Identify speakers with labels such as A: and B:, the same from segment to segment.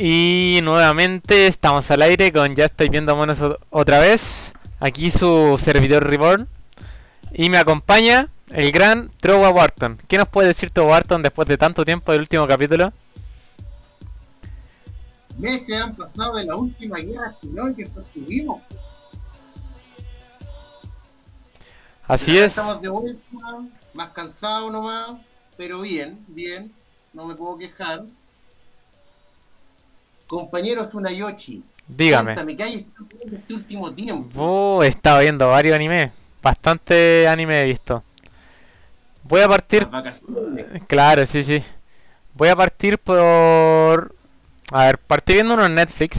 A: Y nuevamente estamos al aire con Ya estoy viendo monos otra vez. Aquí su servidor Reborn. Y me acompaña el gran Trowa Wharton. ¿Qué nos puede decir Trowa Wharton después de tanto tiempo del último capítulo?
B: Meses han pasado de la última guerra civil que tuvimos.
A: Así
B: Ahora
A: es.
B: Estamos de vuelta, más cansados nomás, pero bien, bien, no me puedo quejar. Compañero Tsunayoshi,
A: Dígame.
B: cuéntame, ¿qué hay en este último tiempo?
A: Oh, he estado viendo varios animes. Bastante anime he visto. Voy a partir. Claro, sí, sí. Voy a partir por... A ver, partí viendo uno en Netflix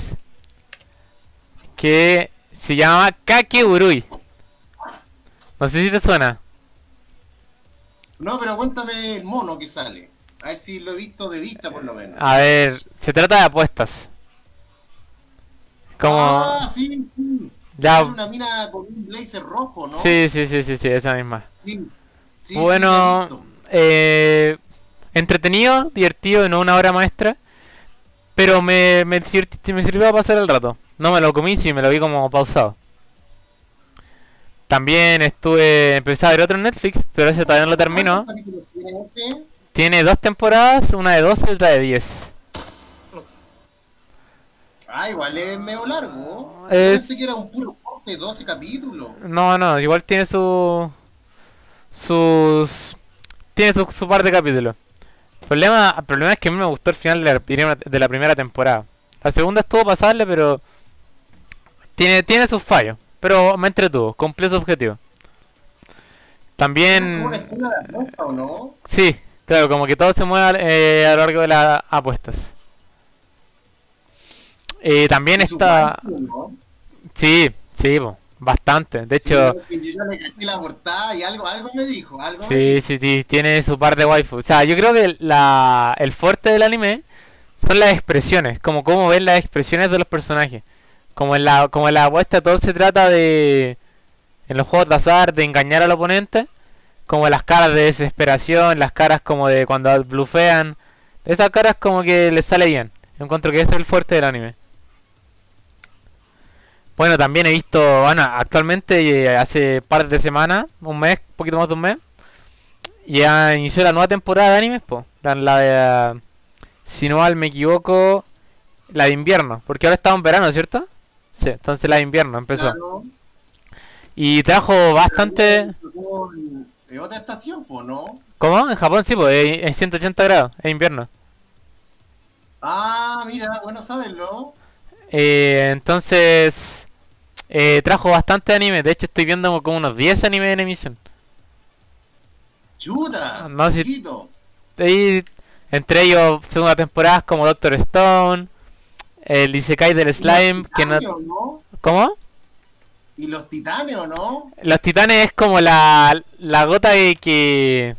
A: que se llama Kakeurui. No sé si te suena.
B: No, pero cuéntame el mono que sale. A ver si lo he visto de vista por lo menos.
A: A ver, se trata de apuestas. Como...
B: Ah, sí, sí.
A: Ya,
B: una mina con un blazer rojo, ¿no?
A: sí, sí, sí, sí, sí, esa misma.
B: Sí, sí, sí,
A: bueno, eh, entretenido, divertido, no una obra maestra. Pero me, me, sir- me sirvió a pasar el rato. No me lo comí, sí, me lo vi como pausado. También estuve, empecé a ver otro en Netflix, pero ese todavía no lo termino.
B: ¿Cuántos capítulos tiene este?
A: Tiene dos temporadas, una de 12 y otra de 10.
B: Ah, igual es medio largo.
A: Es-
B: pensé que era un puro corte, 12 capítulos.
A: No, no, igual tiene su... Sus... Tiene su, su par de capítulos. El problema, el problema es que a mí me gustó el final de la, primera- de la primera temporada. La segunda estuvo pasable, pero... Tiene, tiene sus fallos. Pero me entretuvo, cumplió su objetivo.
B: ¿Es
A: También...
B: como una escuela de apuesta o no?
A: Sí, claro, como que todo se mueve eh, a lo largo de las apuestas. Eh, también está... Sí, sí, po, bastante. De
B: Sí,
A: hecho...
B: porque yo ya le caché la portada y algo, algo me dijo, algo me
A: Sí,
B: dijo.
A: sí, sí, tiene su par de waifu. O sea, yo creo que la, el fuerte del anime son las expresiones, como cómo ven las expresiones de los personajes. Como en la, como en la apuesta todo se trata de, en los juegos de azar, de engañar al oponente, como las caras de desesperación, las caras como de cuando blufean, esas caras como que les sale bien. Encuentro que ese es el fuerte del anime. Bueno, también he visto, bueno, actualmente eh, hace par de semanas, un mes, poquito más de un mes, ya inició la nueva temporada de animes, po. La, la de, si no mal me equivoco, la de invierno, porque ahora estamos en verano, ¿cierto? Sí, entonces la de invierno empezó.
B: Claro.
A: Y trajo bastante...
B: en otra estación, pues, ¿no?
A: ¿Cómo? En Japón sí, pues, en en 180 grados, es invierno.
B: Ah, mira, bueno saberlo.
A: Eh, entonces, eh, trajo bastante anime. De hecho, estoy viendo como unos 10 animes en emisión.
B: Chuta,
A: No, si-. Y entre ellos, segunda temporada como Doctor Stone, el Isekai del Slime, que no...
B: Titanes, ¿o no?
A: ¿Cómo?
B: Y los titanes, ¿o no?
A: Los titanes es como la, la gota de que,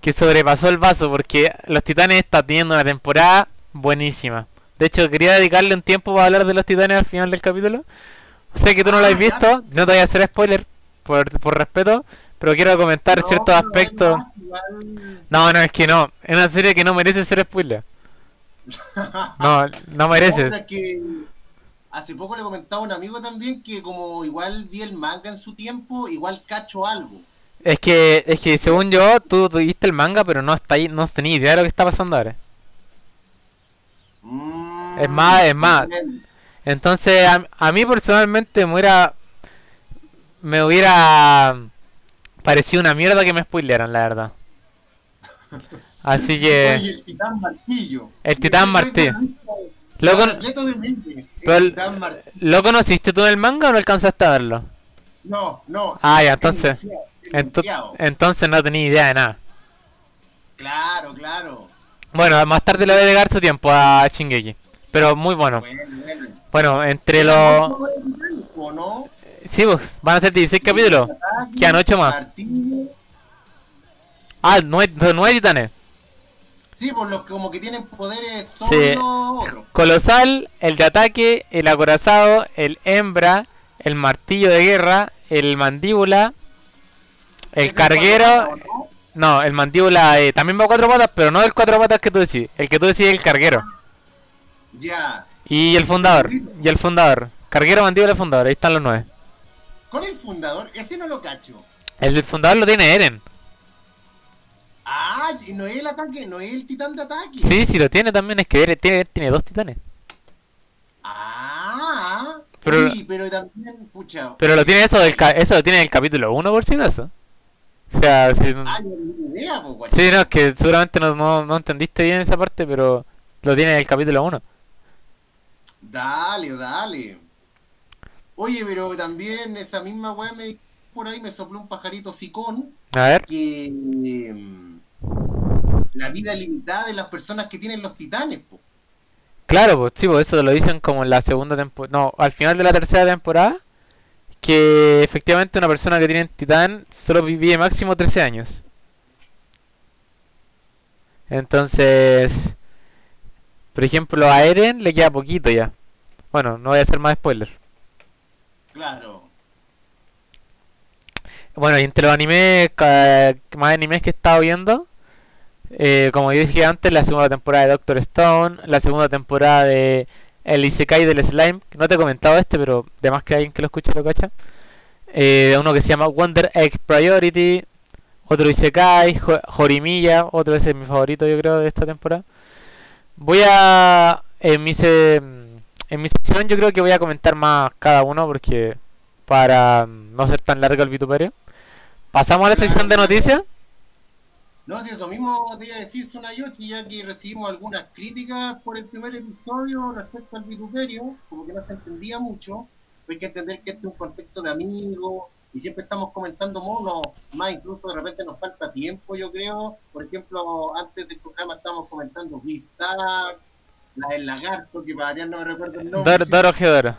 A: que sobrepasó el vaso, porque los titanes está teniendo una temporada buenísima. De hecho, quería dedicarle un tiempo para hablar de los titanes al final del capítulo. Sé que tú no lo has
B: Ah, ya.
A: visto, no te voy a hacer spoiler por, por respeto, pero quiero comentar
B: No,
A: ciertos aspectos. No, no, es que no. Es una serie que no merece ser spoiler. No, no mereces.
B: Que hace poco le comentaba a un amigo también que como igual vi el manga en su tiempo, igual cacho algo.
A: Es que, es que según yo, tú tuviste el manga, pero no está ahí, no tenía idea de lo que está pasando ahora.
B: Mm,
A: Es más, es más.
B: bien.
A: Entonces, a, a mí personalmente me hubiera, me hubiera parecido una mierda que me spoilearan, la verdad. Así que,
B: Oye, el titán martillo.
A: El titán martillo. Lo con-. Pero. ¿lo conociste tú en el manga o no alcanzaste a verlo?
B: No, no.
A: Ah, ya, entonces, Ento- entonces no tenía idea de nada.
B: Claro, claro.
A: Bueno, más tarde le voy a dedicar su tiempo a Shingeki. Pero muy bueno.
B: Bueno, bueno.
A: Bueno, entre los...
B: ¿O no?
A: Sí, pues, van a ser 16 capítulos. Quedan ocho más.
B: martillo.
A: Ah, nueve, nueve titanes.
B: Sí, por los que como que tienen poderes son
A: Sí.
B: otros.
A: Colosal, el de ataque, el acorazado, el hembra, el martillo de guerra, el mandíbula, el carguero.
B: ¿no?
A: No, el mandíbula eh, también va a cuatro patas, pero no el cuatro patas que tú decís. El que tú decís es el carguero.
B: Ya.
A: Y el fundador. Y el fundador. Carguero, mandíbula, fundador. Ahí están los nueve.
B: Con el fundador, ese no lo cacho.
A: El fundador lo tiene Eren.
B: No es el ataque, no es el titán de ataque.
A: Sí, sí lo tiene también. Es que tiene, tiene dos titanes.
B: Ah,
A: Pero-
B: sí, pero también, pucha.
A: Pero lo tiene eso del ca- eso lo tiene en el capítulo 1 por si acaso. O sea, si,
B: Ah, no tengo idea,
A: sí, no, es que seguramente no, no, no entendiste bien esa parte, pero lo tiene en el capítulo 1.
B: Dale, dale. Oye, pero también esa misma weá me por ahí me sopló un pajarito sicón
A: A ver.
B: que em, la vida limitada de las personas que tienen los titanes, po.
A: Claro, pues sí, pues eso lo dicen como en la segunda temporada. No, al final de la tercera temporada. Que efectivamente una persona que tiene titán solo vive máximo 13 años. Entonces, por ejemplo, a Eren le queda poquito ya. Bueno, no voy a hacer más spoiler.
B: Claro.
A: Bueno, y entre los animes, más animes que he estado viendo, eh, como dije antes, la segunda temporada de Doctor Stone, la segunda temporada de El Isekai del Slime, que no te he comentado este, pero de más que alguien que lo escuche lo cacha. Eh, uno que se llama Wonder Egg Priority, otro Isekai, Jo- Horimiya, otro ese es mi favorito yo creo de esta temporada. Voy a, en mi, se- en mi sección yo creo que voy a comentar más cada uno porque para no ser tan largo el vituperio. Pasamos a la sección de noticias.
B: No, si eso mismo te iba a decir Sunayoshi, ya que recibimos algunas críticas por el primer episodio respecto al vituperio, como que no se entendía mucho. Hay que entender que este es un contexto de amigos y siempre estamos comentando monos, más incluso de repente nos falta tiempo, yo creo. Por ejemplo, antes del programa estábamos comentando Vistar, la del lagarto, que para no me recuerdo el nombre.
A: Dor- Doro Gedoro.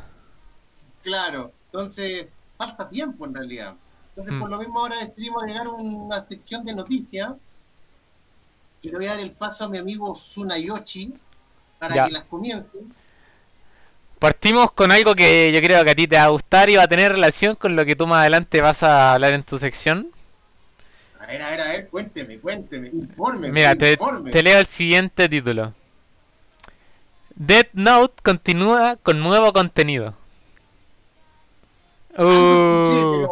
B: Claro, entonces falta tiempo en realidad. Entonces,
A: Mm.
B: por lo mismo, ahora decidimos agregar una sección de noticias. Que le voy a dar el paso a mi amigo Sunayoshi para
A: Ya.
B: que las comience.
A: Partimos con algo que yo creo que a ti te va a gustar y va a tener relación con lo que tú más adelante vas a hablar en tu sección.
B: A ver, a ver, a ver, cuénteme, cuénteme, informe.
A: Mira, te,
B: informe.
A: te leo el siguiente título. Death Note continúa con nuevo contenido.
B: Escuché,
A: Uh,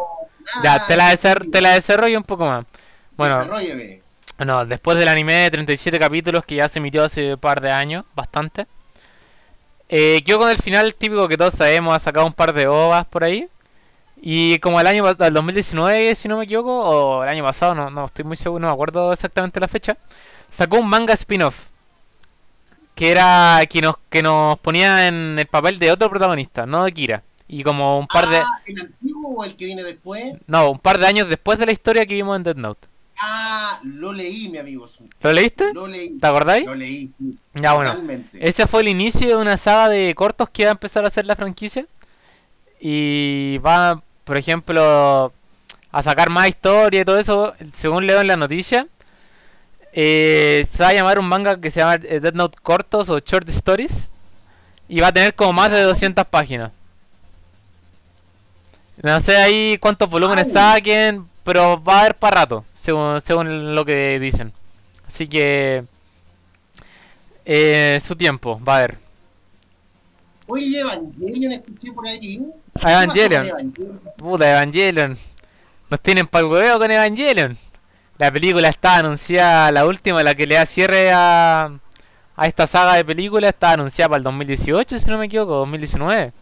A: ya, te la, te la desarrollo un poco más. Bueno,
B: desarrólleme.
A: No, después del anime de 37 capítulos que ya se emitió hace un par de años, bastante. Eh, quedó con el final típico que todos sabemos, ha sacado un par de ovas por ahí. Y como el año el 2019, si no me equivoco, o el año pasado, no, no estoy muy seguro, no me acuerdo exactamente la fecha, sacó un manga spin-off. Que era que nos, que nos ponía en el papel de otro protagonista, no de Kira. Y como un par de...
B: Ah, ¿El antiguo o el que viene después?
A: No, un par de años después de la historia que vimos en Death Note.
B: Ah, lo leí, mi amigo. Sun.
A: ¿Lo leíste?
B: Lo leí.
A: ¿Te acordáis?
B: Lo leí.
A: Ya bueno. Ese fue el inicio de una saga de cortos que va a empezar a hacer la franquicia. Y va, por ejemplo, a sacar más historia y todo eso. Según leo en la noticia, eh, se va a llamar un manga que se llama eh, Death Note Cortos o Short Stories. Y va a tener como más de 200 páginas. No sé ahí cuántos volúmenes
B: Ay.
A: saquen, pero va a haber para rato, según, según lo que dicen. Así que eh, su tiempo, va a haber.
B: Oye, Evangelion escuché por ahí.
A: Ah,
B: ¿Qué pasó con
A: Evangelion.
B: Evangelion?
A: Puta, Evangelion. Nos tienen para el hueveo con Evangelion. La película está anunciada, la última, la que le da cierre a, a esta saga de películas, está anunciada para el 2018, si no me equivoco, 2019.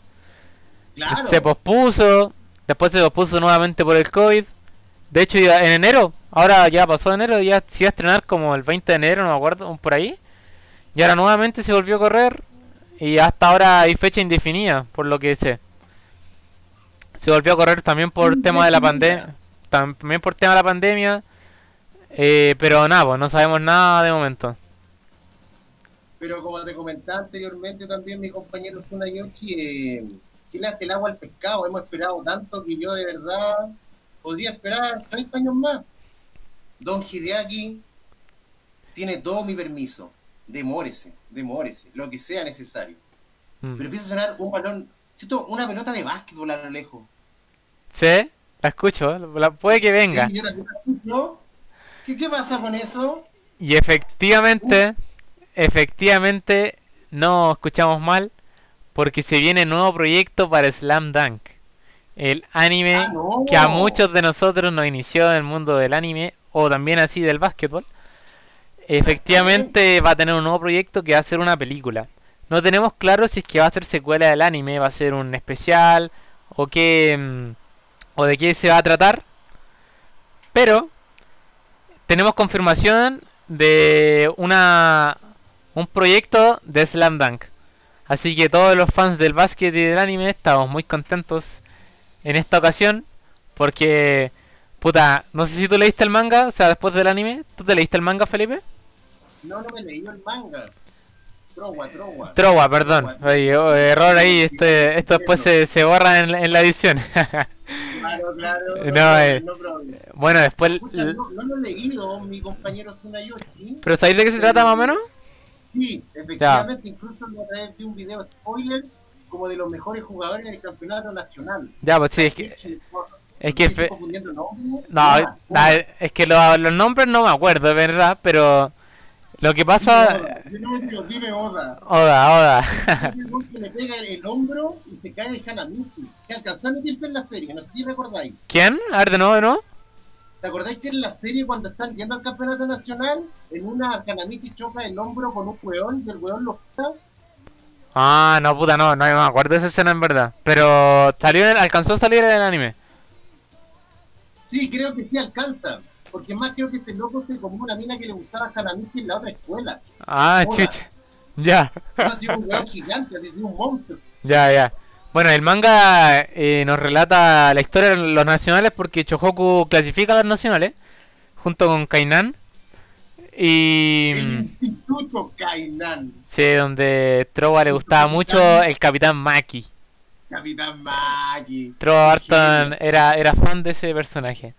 B: Claro.
A: Se pospuso, después se pospuso nuevamente por el COVID. De hecho, en enero, ahora ya pasó enero, ya se iba a estrenar como el 20 de enero, no me acuerdo, por ahí. Y ahora nuevamente se volvió a correr. Y hasta ahora hay fecha indefinida, por lo que sé. Se volvió a correr también por tema de la pandemia. También por tema de la pandemia. Eh, pero nada, pues no sabemos nada de momento.
B: Pero como te comentaba anteriormente también mi compañero Sunayoshi, eh, ¿qué le hace el agua al pescado? Hemos esperado tanto que yo de verdad podría esperar 30 años más. Don Hideaki tiene todo mi permiso. Demórese, demórese, lo que sea necesario.
A: Mm.
B: Pero empieza a sonar un balón, siento una pelota de básquetbol a lo lejos.
A: ¿Sí? La escucho, la- puede que venga.
B: Sí, yo también la escucho. ¿Qué, ¿Qué pasa con eso?
A: Y efectivamente, efectivamente, no escuchamos mal, porque se viene nuevo proyecto para Slam Dunk. El anime
B: Ah, no.
A: que a muchos de nosotros nos inició en el mundo del anime, o también así del básquetbol. Efectivamente va a tener un nuevo proyecto que va a ser una película. No tenemos claro si es que va a ser secuela del anime, va a ser un especial, o qué, mm, o de qué se va a tratar. Pero tenemos confirmación de una un proyecto de Slam Dunk. Así que todos los fans del básquet y del anime estamos muy contentos en esta ocasión porque puta, no sé si tú leíste el manga, o sea, después del anime, ¿tú te leíste el manga, Felipe?
B: No, no me leí el manga. Trova, trova.
A: Trova, perdón. Oye, oh, error ahí, este, esto después se, se borra en, la- en la edición.
B: Claro, claro.
A: No, eh.
B: no problema.
A: bueno, después...
B: Escucha, no, no lo he leído, mi compañero Tsunayoshi.
A: ¿Pero sabéis de qué se trata más o menos?
B: Sí, efectivamente, incluso la otra vez vi un video spoiler como de los mejores jugadores en el campeonato nacional.
A: Ya, pues sí, es que... es que fe-. No,
B: Ah,
A: es que lo- los nombres no me acuerdo, de verdad, pero lo que pasa...
B: Oda, dime Oda, dime Oda.
A: Oda, Oda.
B: Le pega el, el hombro y se cae el Hanamichi. Que alcanzó a meterse en la serie, no sé si recordáis.
A: ¿Quién? A ver, de nuevo, de nuevo.
B: ¿Te acordáis que en la serie cuando están yendo al campeonato nacional, en una Hanamichi choca el hombro con un weón y el weón lo quita?
A: Ah, no, puta, no, no me acuerdo de esa escena en verdad. Pero salió en el- alcanzó a salir en el anime.
B: Sí, creo que sí alcanza. Porque más creo que ese loco se comió una mina que le gustaba a Hanamichi en la otra escuela.
A: Ah,
B: Oda.
A: chucha. Ya,
B: ha sido un weón gigante, ha sido un monstruo.
A: ya, ya. Bueno, el manga eh, nos relata la historia de los nacionales porque Chohoku clasifica a los nacionales junto con Kainan. Y...
B: El
A: mm,
B: Instituto Kainan.
A: Sí, donde Trova le gustaba mucho el Capitán Maki.
B: Capitán Maki. Genio.
A: Barton era, era fan de ese personaje.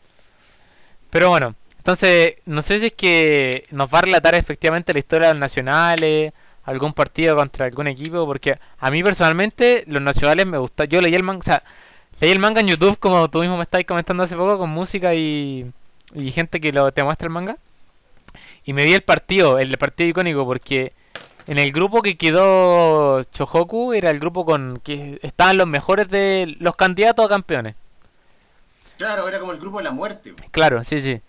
A: Pero bueno, entonces no sé si es que nos va a relatar efectivamente la historia de los nacionales, algún partido contra algún equipo, porque a mí personalmente los nacionales me gustan. Yo leí el manga, o sea, leí el manga en YouTube como tú mismo me estabas comentando hace poco con música y, y gente que lo, te muestra el manga. Y me vi el partido, el partido icónico, porque en el grupo que quedó Chohoku era el grupo con que estaban los mejores de los candidatos a campeones.
B: Claro, era como el grupo de la muerte.
A: Claro, sí, sí.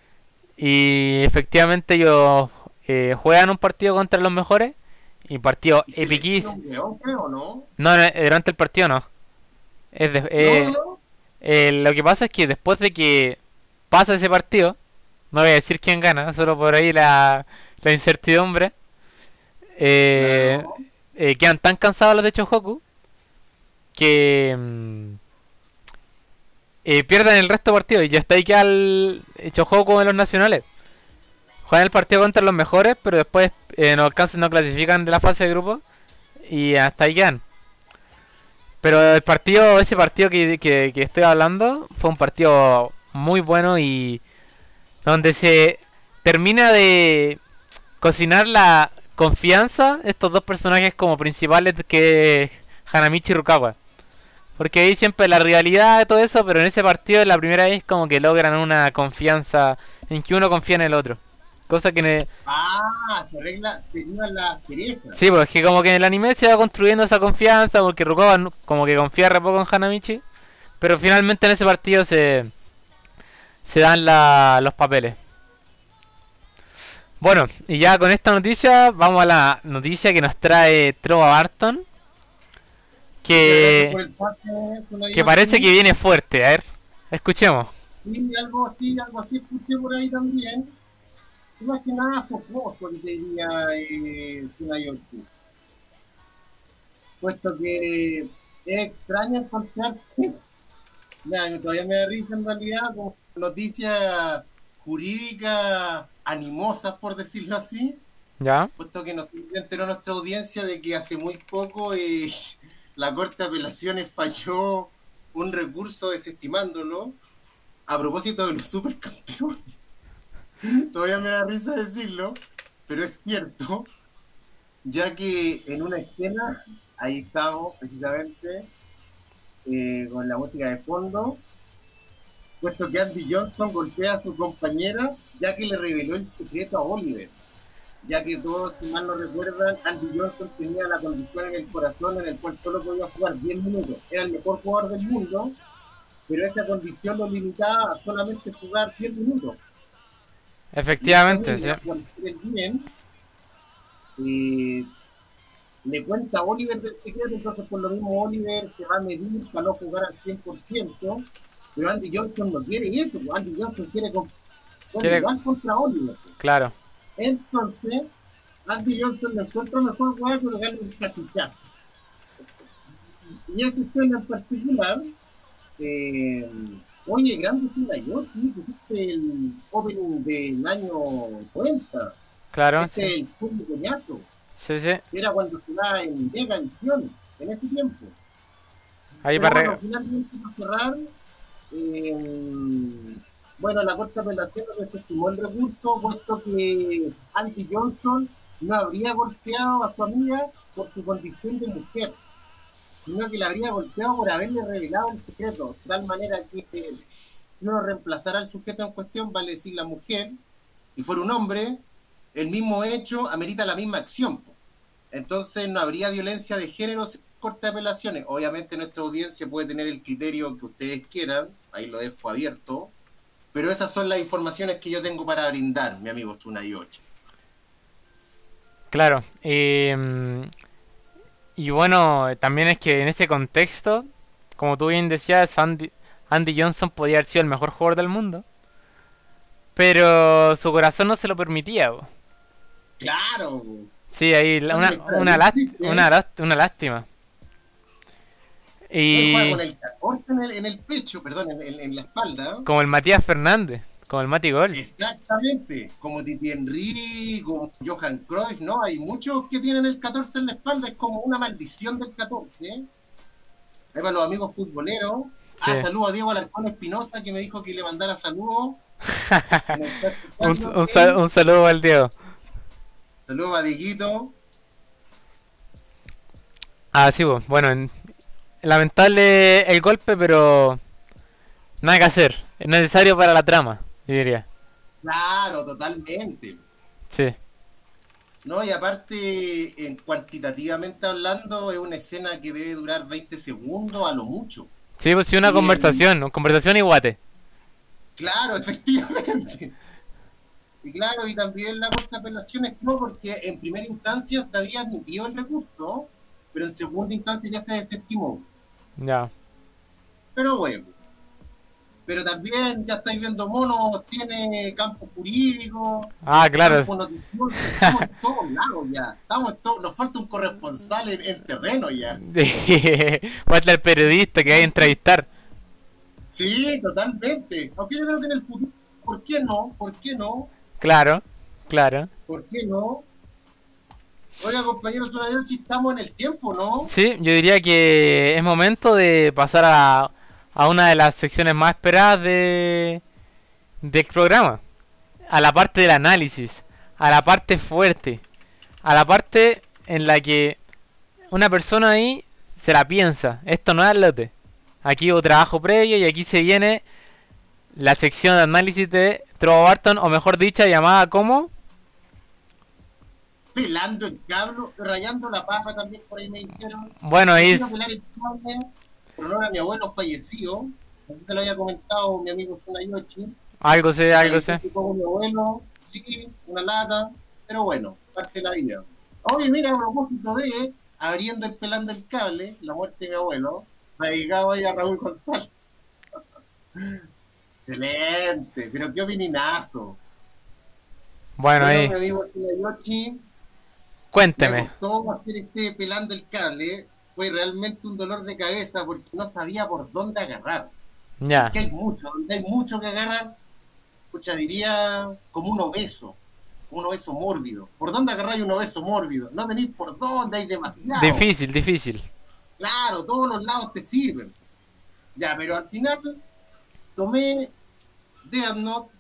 A: Y efectivamente ellos eh, juegan un partido contra los mejores y partido
B: ¿Y se
A: epiquísimo.
B: ¿no?
A: No, no, eh, durante el partido no. Es de- eh,
B: no, no.
A: eh, lo que pasa es que después de que pasa ese partido, no voy a decir quién gana, solo por ahí la, la incertidumbre. Eh,
B: Claro.
A: eh, quedan tan cansados los de Chohoku que mm, eh, pierden el resto de partidos y ya está ahí queda el eh, Chohoku en los nacionales. Juegan el partido contra los mejores, pero después eh, no alcanzan, no clasifican de la fase de grupo y hasta ahí quedan. Pero el partido, ese partido que, que, que estoy hablando, fue un partido muy bueno y donde se termina de cocinar la confianza estos dos personajes como principales que es Hanamichi y Rukawa. Porque ahí siempre la rivalidad y todo eso, pero en ese partido la primera vez como que logran una confianza en que uno confía en el otro. Cosa que en el-
B: Ah, se arregla, se llevan las perezas.
A: Sí, pues es que como que en el anime se va construyendo esa confianza porque Rukawa como que confía re poco en Hanamichi, pero finalmente en ese partido se se dan la- los papeles. Bueno, y ya con esta noticia vamos a la noticia que nos trae Trova Barton, que que parece que viene fuerte, a ver, escuchemos.
B: Sí, algo así, algo así escuché por ahí también. Y más que nada jocoso, que diría eh. Puesto que es extraño encontrar. Mira, todavía me da risa en realidad, como noticias jurídicas animosas, por decirlo así.
A: ¿Ya?
B: Puesto que nos enteró nuestra audiencia de que hace muy poco eh, la Corte de Apelaciones falló un recurso desestimándolo a propósito de los supercampeones. Todavía me da risa decirlo, pero es cierto, ya que en una escena, ahí estamos precisamente, eh, con la música de fondo, puesto que Andy Johnson golpea a su compañera, ya que le reveló el secreto a Oliver. ya que todos, si mal no recuerdan, Andy Johnson tenía la condición en el corazón en el cual solo podía jugar 10 minutos. Era el mejor jugador del mundo, pero esa condición lo limitaba a solamente jugar 10 minutos.
A: Efectivamente, sí.
B: Bien, eh, le cuenta a Oliver del secreto, entonces por lo mismo Oliver se va a medir para no jugar al 100%, pero Andy Johnson no quiere eso, pues Andy Johnson quiere, con, quiere... contra Oliver.
A: Claro.
B: Entonces, Andy Johnson le encuentra mejor que darle un cachichazo. Y esa escena en particular, eh, oye, grande fila yo, sí, pusiste el opening del año 90.
A: Claro.
B: Este es el público coñazo.
A: Sí, sí.
B: Era cuando se da en Mega Edición, en ese tiempo.
A: Ahí
B: Pero
A: para
B: bueno, finalmente para cerrar, eh, bueno, la Corte de Apelación desestimó el recurso, puesto que Andy Johnson no habría golpeado a su amiga por su condición de mujer, sino que la habría golpeado por haberle revelado el secreto, de tal manera que eh, si uno reemplazara al sujeto en cuestión, vale decir la mujer, y fuera un hombre, el mismo hecho amerita la misma acción. Entonces no habría violencia de género corte de apelaciones. Obviamente nuestra audiencia puede tener el criterio que ustedes quieran, ahí lo dejo abierto, pero esas son las informaciones que yo tengo para brindar, mi amigo Tsunai 8.
A: Claro. eh, y bueno, también es que en ese contexto, como tú bien decías, Andy, Andy Johnson podía haber sido el mejor jugador del mundo. Pero su corazón no se lo permitía. bo.
B: Claro,
A: Sí, ahí una, lás- una lástima.
B: Juega con el 14 en el, en el pecho, perdón, en, en- en la espalda.
A: como el Matías Fernández, como el Mati Gol.
B: Exactamente, como Titi Henry, como Johan Cruyff, ¿no? Hay muchos que tienen el 14 en la espalda, es como una maldición del 14. ¿eh? Ahí van los amigos futboleros. Ah, saludo a Diego Alarcón Espinosa que me dijo que le mandara saludos.
A: Un, un sal- un saludo al Diego.
B: Saludos a Dieguito.
A: Ah, sí, bueno, en- lamentable el golpe, pero nada que hacer. Es necesario para la trama, yo diría.
B: Claro, totalmente.
A: Sí,
B: No, y aparte, en cuantitativamente hablando, es una escena que debe durar 20 segundos a lo mucho.
A: sí, pues sí, una
B: Bien.
A: conversación, una conversación y guate.
B: Claro, efectivamente. Y claro, y también la Corte de Apelaciones no, porque en primera instancia se había admitido el recurso, pero en segunda instancia ya se desestimó.
A: Ya.
B: Pero bueno. Pero también ya estáis viendo monos, tiene campo jurídico,
A: Ah, claro.
B: estamos en todos lados ya. Estamos en todo- nos falta un corresponsal en, en terreno ya.
A: Falta el periodista que hay que entrevistar.
B: Sí, totalmente. Aunque yo creo que en el futuro, ¿por qué no? ¿Por qué no?
A: Claro, claro.
B: ¿Por qué no? Oiga, compañeros, si estamos en el tiempo, ¿no?
A: Sí, yo diría que es momento de pasar a, a una de las secciones más esperadas de, del programa. A la parte del análisis, a la parte fuerte, a la parte en la que una persona ahí se la piensa. Esto no es al lote. Aquí hubo trabajo previo y aquí se viene la sección de análisis de Trova Barton, o mejor dicha, llamada como...
B: Pelando el cablo, rayando la papa también por ahí me dijeron.
A: Bueno, ahí...
B: Pero no era mi abuelo fallecido. Así te lo había comentado mi amigo Funayoshi.
A: Algo sé, algo sé.
B: Mi abuelo, sí, una lata, pero bueno, parte de la vida. Oye, mira, a propósito de abriendo el pelando el cable, la muerte de mi abuelo, dedicado ahí a Raúl González. Excelente, pero qué opininazo.
A: Bueno, ahí... Cuénteme.
B: costó hacer este pelando el cable. Fue realmente un dolor de cabeza porque no sabía por dónde agarrar.
A: Ya.
B: Que hay mucho, donde hay mucho que agarrar, escucha, diría como un obeso, un obeso mórbido. ¿Por dónde agarráis un obeso mórbido? No tenéis por dónde, hay demasiado.
A: Difícil, difícil.
B: Claro, todos los lados te sirven. Ya, pero al final tomé Death Note.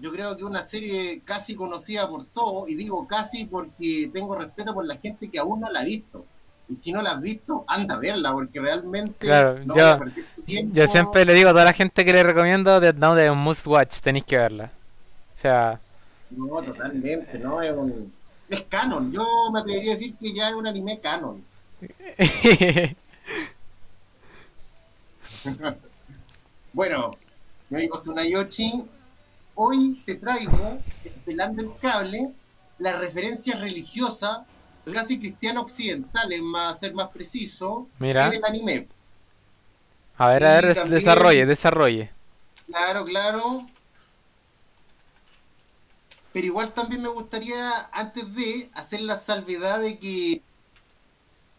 B: Yo creo que una serie casi conocida por todos, y digo casi porque tengo respeto por la gente que aún no la ha visto. Y si no la has visto, anda a verla, porque realmente
A: Claro,
B: no
A: yo-. Yo siempre le digo a toda la gente que le recomiendo Death Note es un must watch, tenéis que verla. O sea,
B: No, totalmente, ¿no? Es un, Es canon. Yo me atrevería a decir que ya es un anime canon. bueno, mi amigo Sunayoshi, hoy te traigo, pelando el cable, la referencia religiosa, casi cristiano occidentales, más ser más preciso,
A: Mira.
B: en el anime.
A: A ver, a ver,
B: también-
A: desarrolle, desarrolle.
B: Claro, claro. Pero igual también me gustaría, antes de, hacer la salvedad de que,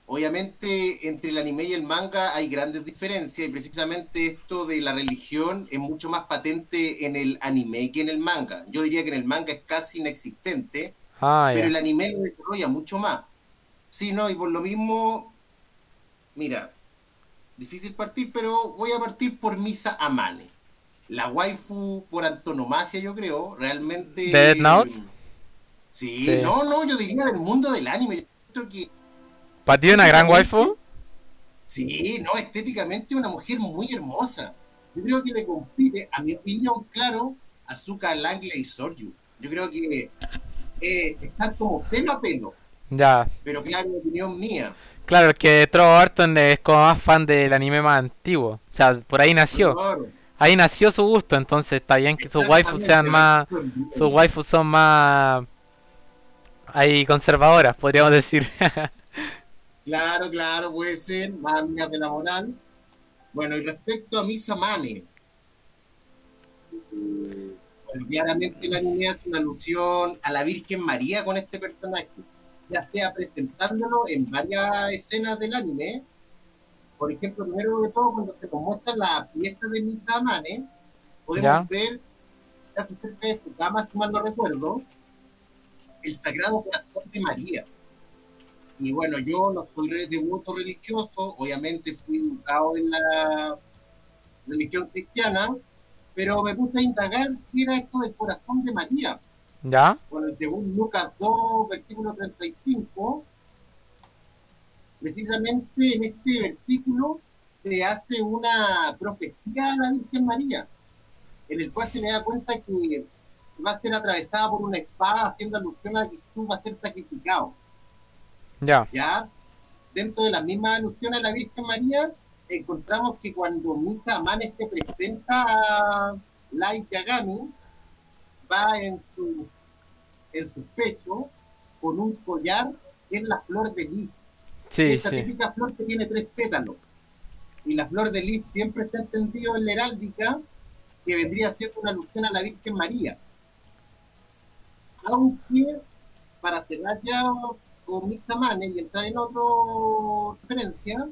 B: obviamente, entre el anime y el manga hay grandes diferencias, y precisamente esto de la religión es mucho más patente en el anime que en el manga. Yo diría que en el manga es casi inexistente,
A: Ah,
B: pero el anime lo desarrolla mucho más. Sí, no, y por lo mismo, mira, difícil partir, pero voy a partir por Misa Amane. La waifu por antonomasia, yo creo, realmente...
A: ¿De Death Note?
B: Sí,
A: Sí.
B: no, no, yo diría del mundo del anime. Yo creo que
A: ¿Para ti una gran waifu?
B: Sí, no, estéticamente una mujer muy hermosa. Yo creo que le compite, a mi opinión, claro, Azuka Langley y Soryu. Yo creo que eh, están como pelo a pelo,
A: Ya.
B: pero claro, opinión mía.
A: Claro, que Trovo Barton es como más fan del anime más antiguo. O sea, por ahí nació.
B: Claro,
A: Ahí nació su gusto, entonces está bien que sus waifus sean más... Sus waifus son más... Ahí conservadoras, podríamos decir.
B: Claro, claro, puede ser, más amigas de la moral. Bueno, y respecto a Misa Mane, bueno, claramente el anime hace una alusión a la Virgen María con este personaje, ya sea presentándolo en varias escenas del anime. Por ejemplo, primero de todo, cuando se muestra la pieza de Misa Mane, podemos
A: Ya.
B: ver, cerca de su cama, si mal no recuerdo, el Sagrado Corazón de María. Y bueno, yo no soy re- devoto religioso, obviamente fui educado en la religión cristiana, pero me puse a indagar qué era esto del corazón de María.
A: ¿Ya?
B: Bueno, según Lucas 2, versículo 35, precisamente en este versículo se hace una profecía a la Virgen María, en el cual se le da cuenta que va a ser atravesada por una espada, haciendo alusión a que Jesús va a ser sacrificado.
A: Ya.
B: ¿ya? Dentro de la misma alusión a la Virgen María, encontramos que cuando Misa Amane se presenta a Light Yagami, va en su, en su pecho con un collar que es la flor de lis.
A: Sí,
B: Esta
A: sí.
B: típica flor que tiene tres pétalos. Y la flor de lis siempre se ha entendido en la heráldica que vendría siendo una alusión a la Virgen María. Aunque, para cerrar ya con mis amanes y entrar en otra referencia,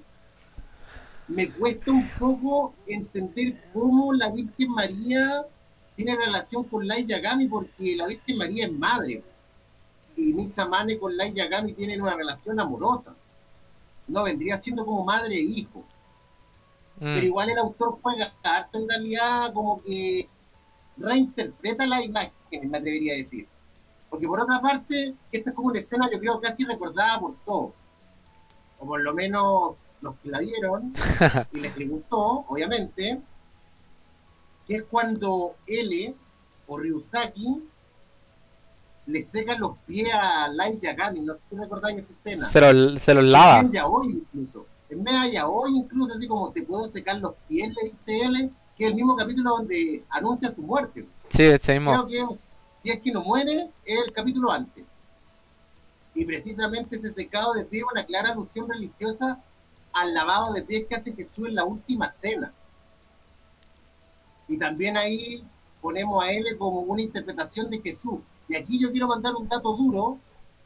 B: me cuesta un poco entender cómo la Virgen María tiene relación con Lai Yagami, porque la Virgen María es madre. Y Misa Mane con Lai Yagami tienen una relación amorosa. No, vendría siendo como madre e hijo. Pero
A: Mm,
B: igual el autor juega harto en realidad como que reinterpreta la imagen, me atrevería a decir. Porque por otra parte, esta es como una escena yo creo casi recordada por todos. O por lo menos los que la vieron y les gustó, obviamente, que es cuando L o Ryusaki le secan los pies a Light Yagami, no sé si recordáis esa escena.
A: Se los se los lava.
B: En yaoi incluso. En media yaoi incluso, así como te puedo secar los pies, le dice él, que es el mismo capítulo donde anuncia su muerte.
A: Sí, ese mismo.
B: Creo que si es que no muere, es el capítulo antes. Y precisamente ese secado de pies es una clara alusión religiosa al lavado de pies que hace Jesús en la última cena. Y también ahí ponemos a él como una interpretación de Jesús. Y aquí yo quiero mandar un dato duro,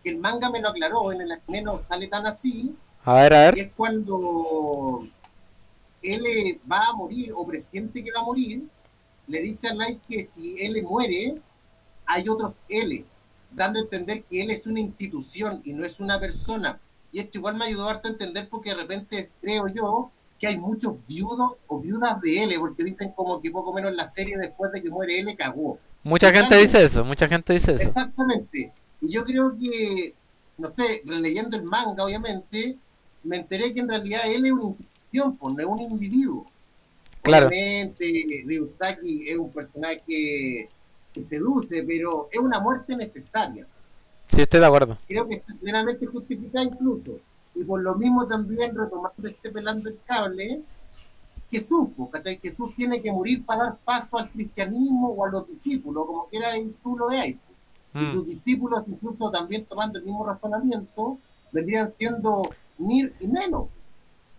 B: que el manga me lo aclaró, en el anime no sale tan así,
A: A ver, a ver.
B: es cuando él va a morir o presiente que va a morir, le dice a Light que si él muere, hay otros L, dando a entender que él es una institución y no es una persona. Y esto igual me ayudó harto a entender porque de repente creo yo que hay muchos viudos o viudas de L, porque dicen como que poco menos la serie después de que muere L cagó.
A: Mucha gente dice eso, mucha gente dice eso.
B: Exactamente. Y yo creo que, no sé, releyendo el manga, obviamente, me enteré que en realidad él es una institución, pues no es un individuo.
A: Claro.
B: Obviamente, Ryusaki es un personaje que seduce, pero es una muerte necesaria.
A: Sí, estoy de acuerdo.
B: Creo que está plenamente justificada incluso. Y por lo mismo también, retomando este pelando el cable, Jesús, po, ¿cachai? Jesús tiene que morir para dar paso al cristianismo o a los discípulos, como quiera y tú lo veas. Y
A: Mm.
B: sus discípulos, incluso también tomando el mismo razonamiento, vendrían siendo Nir y Melo,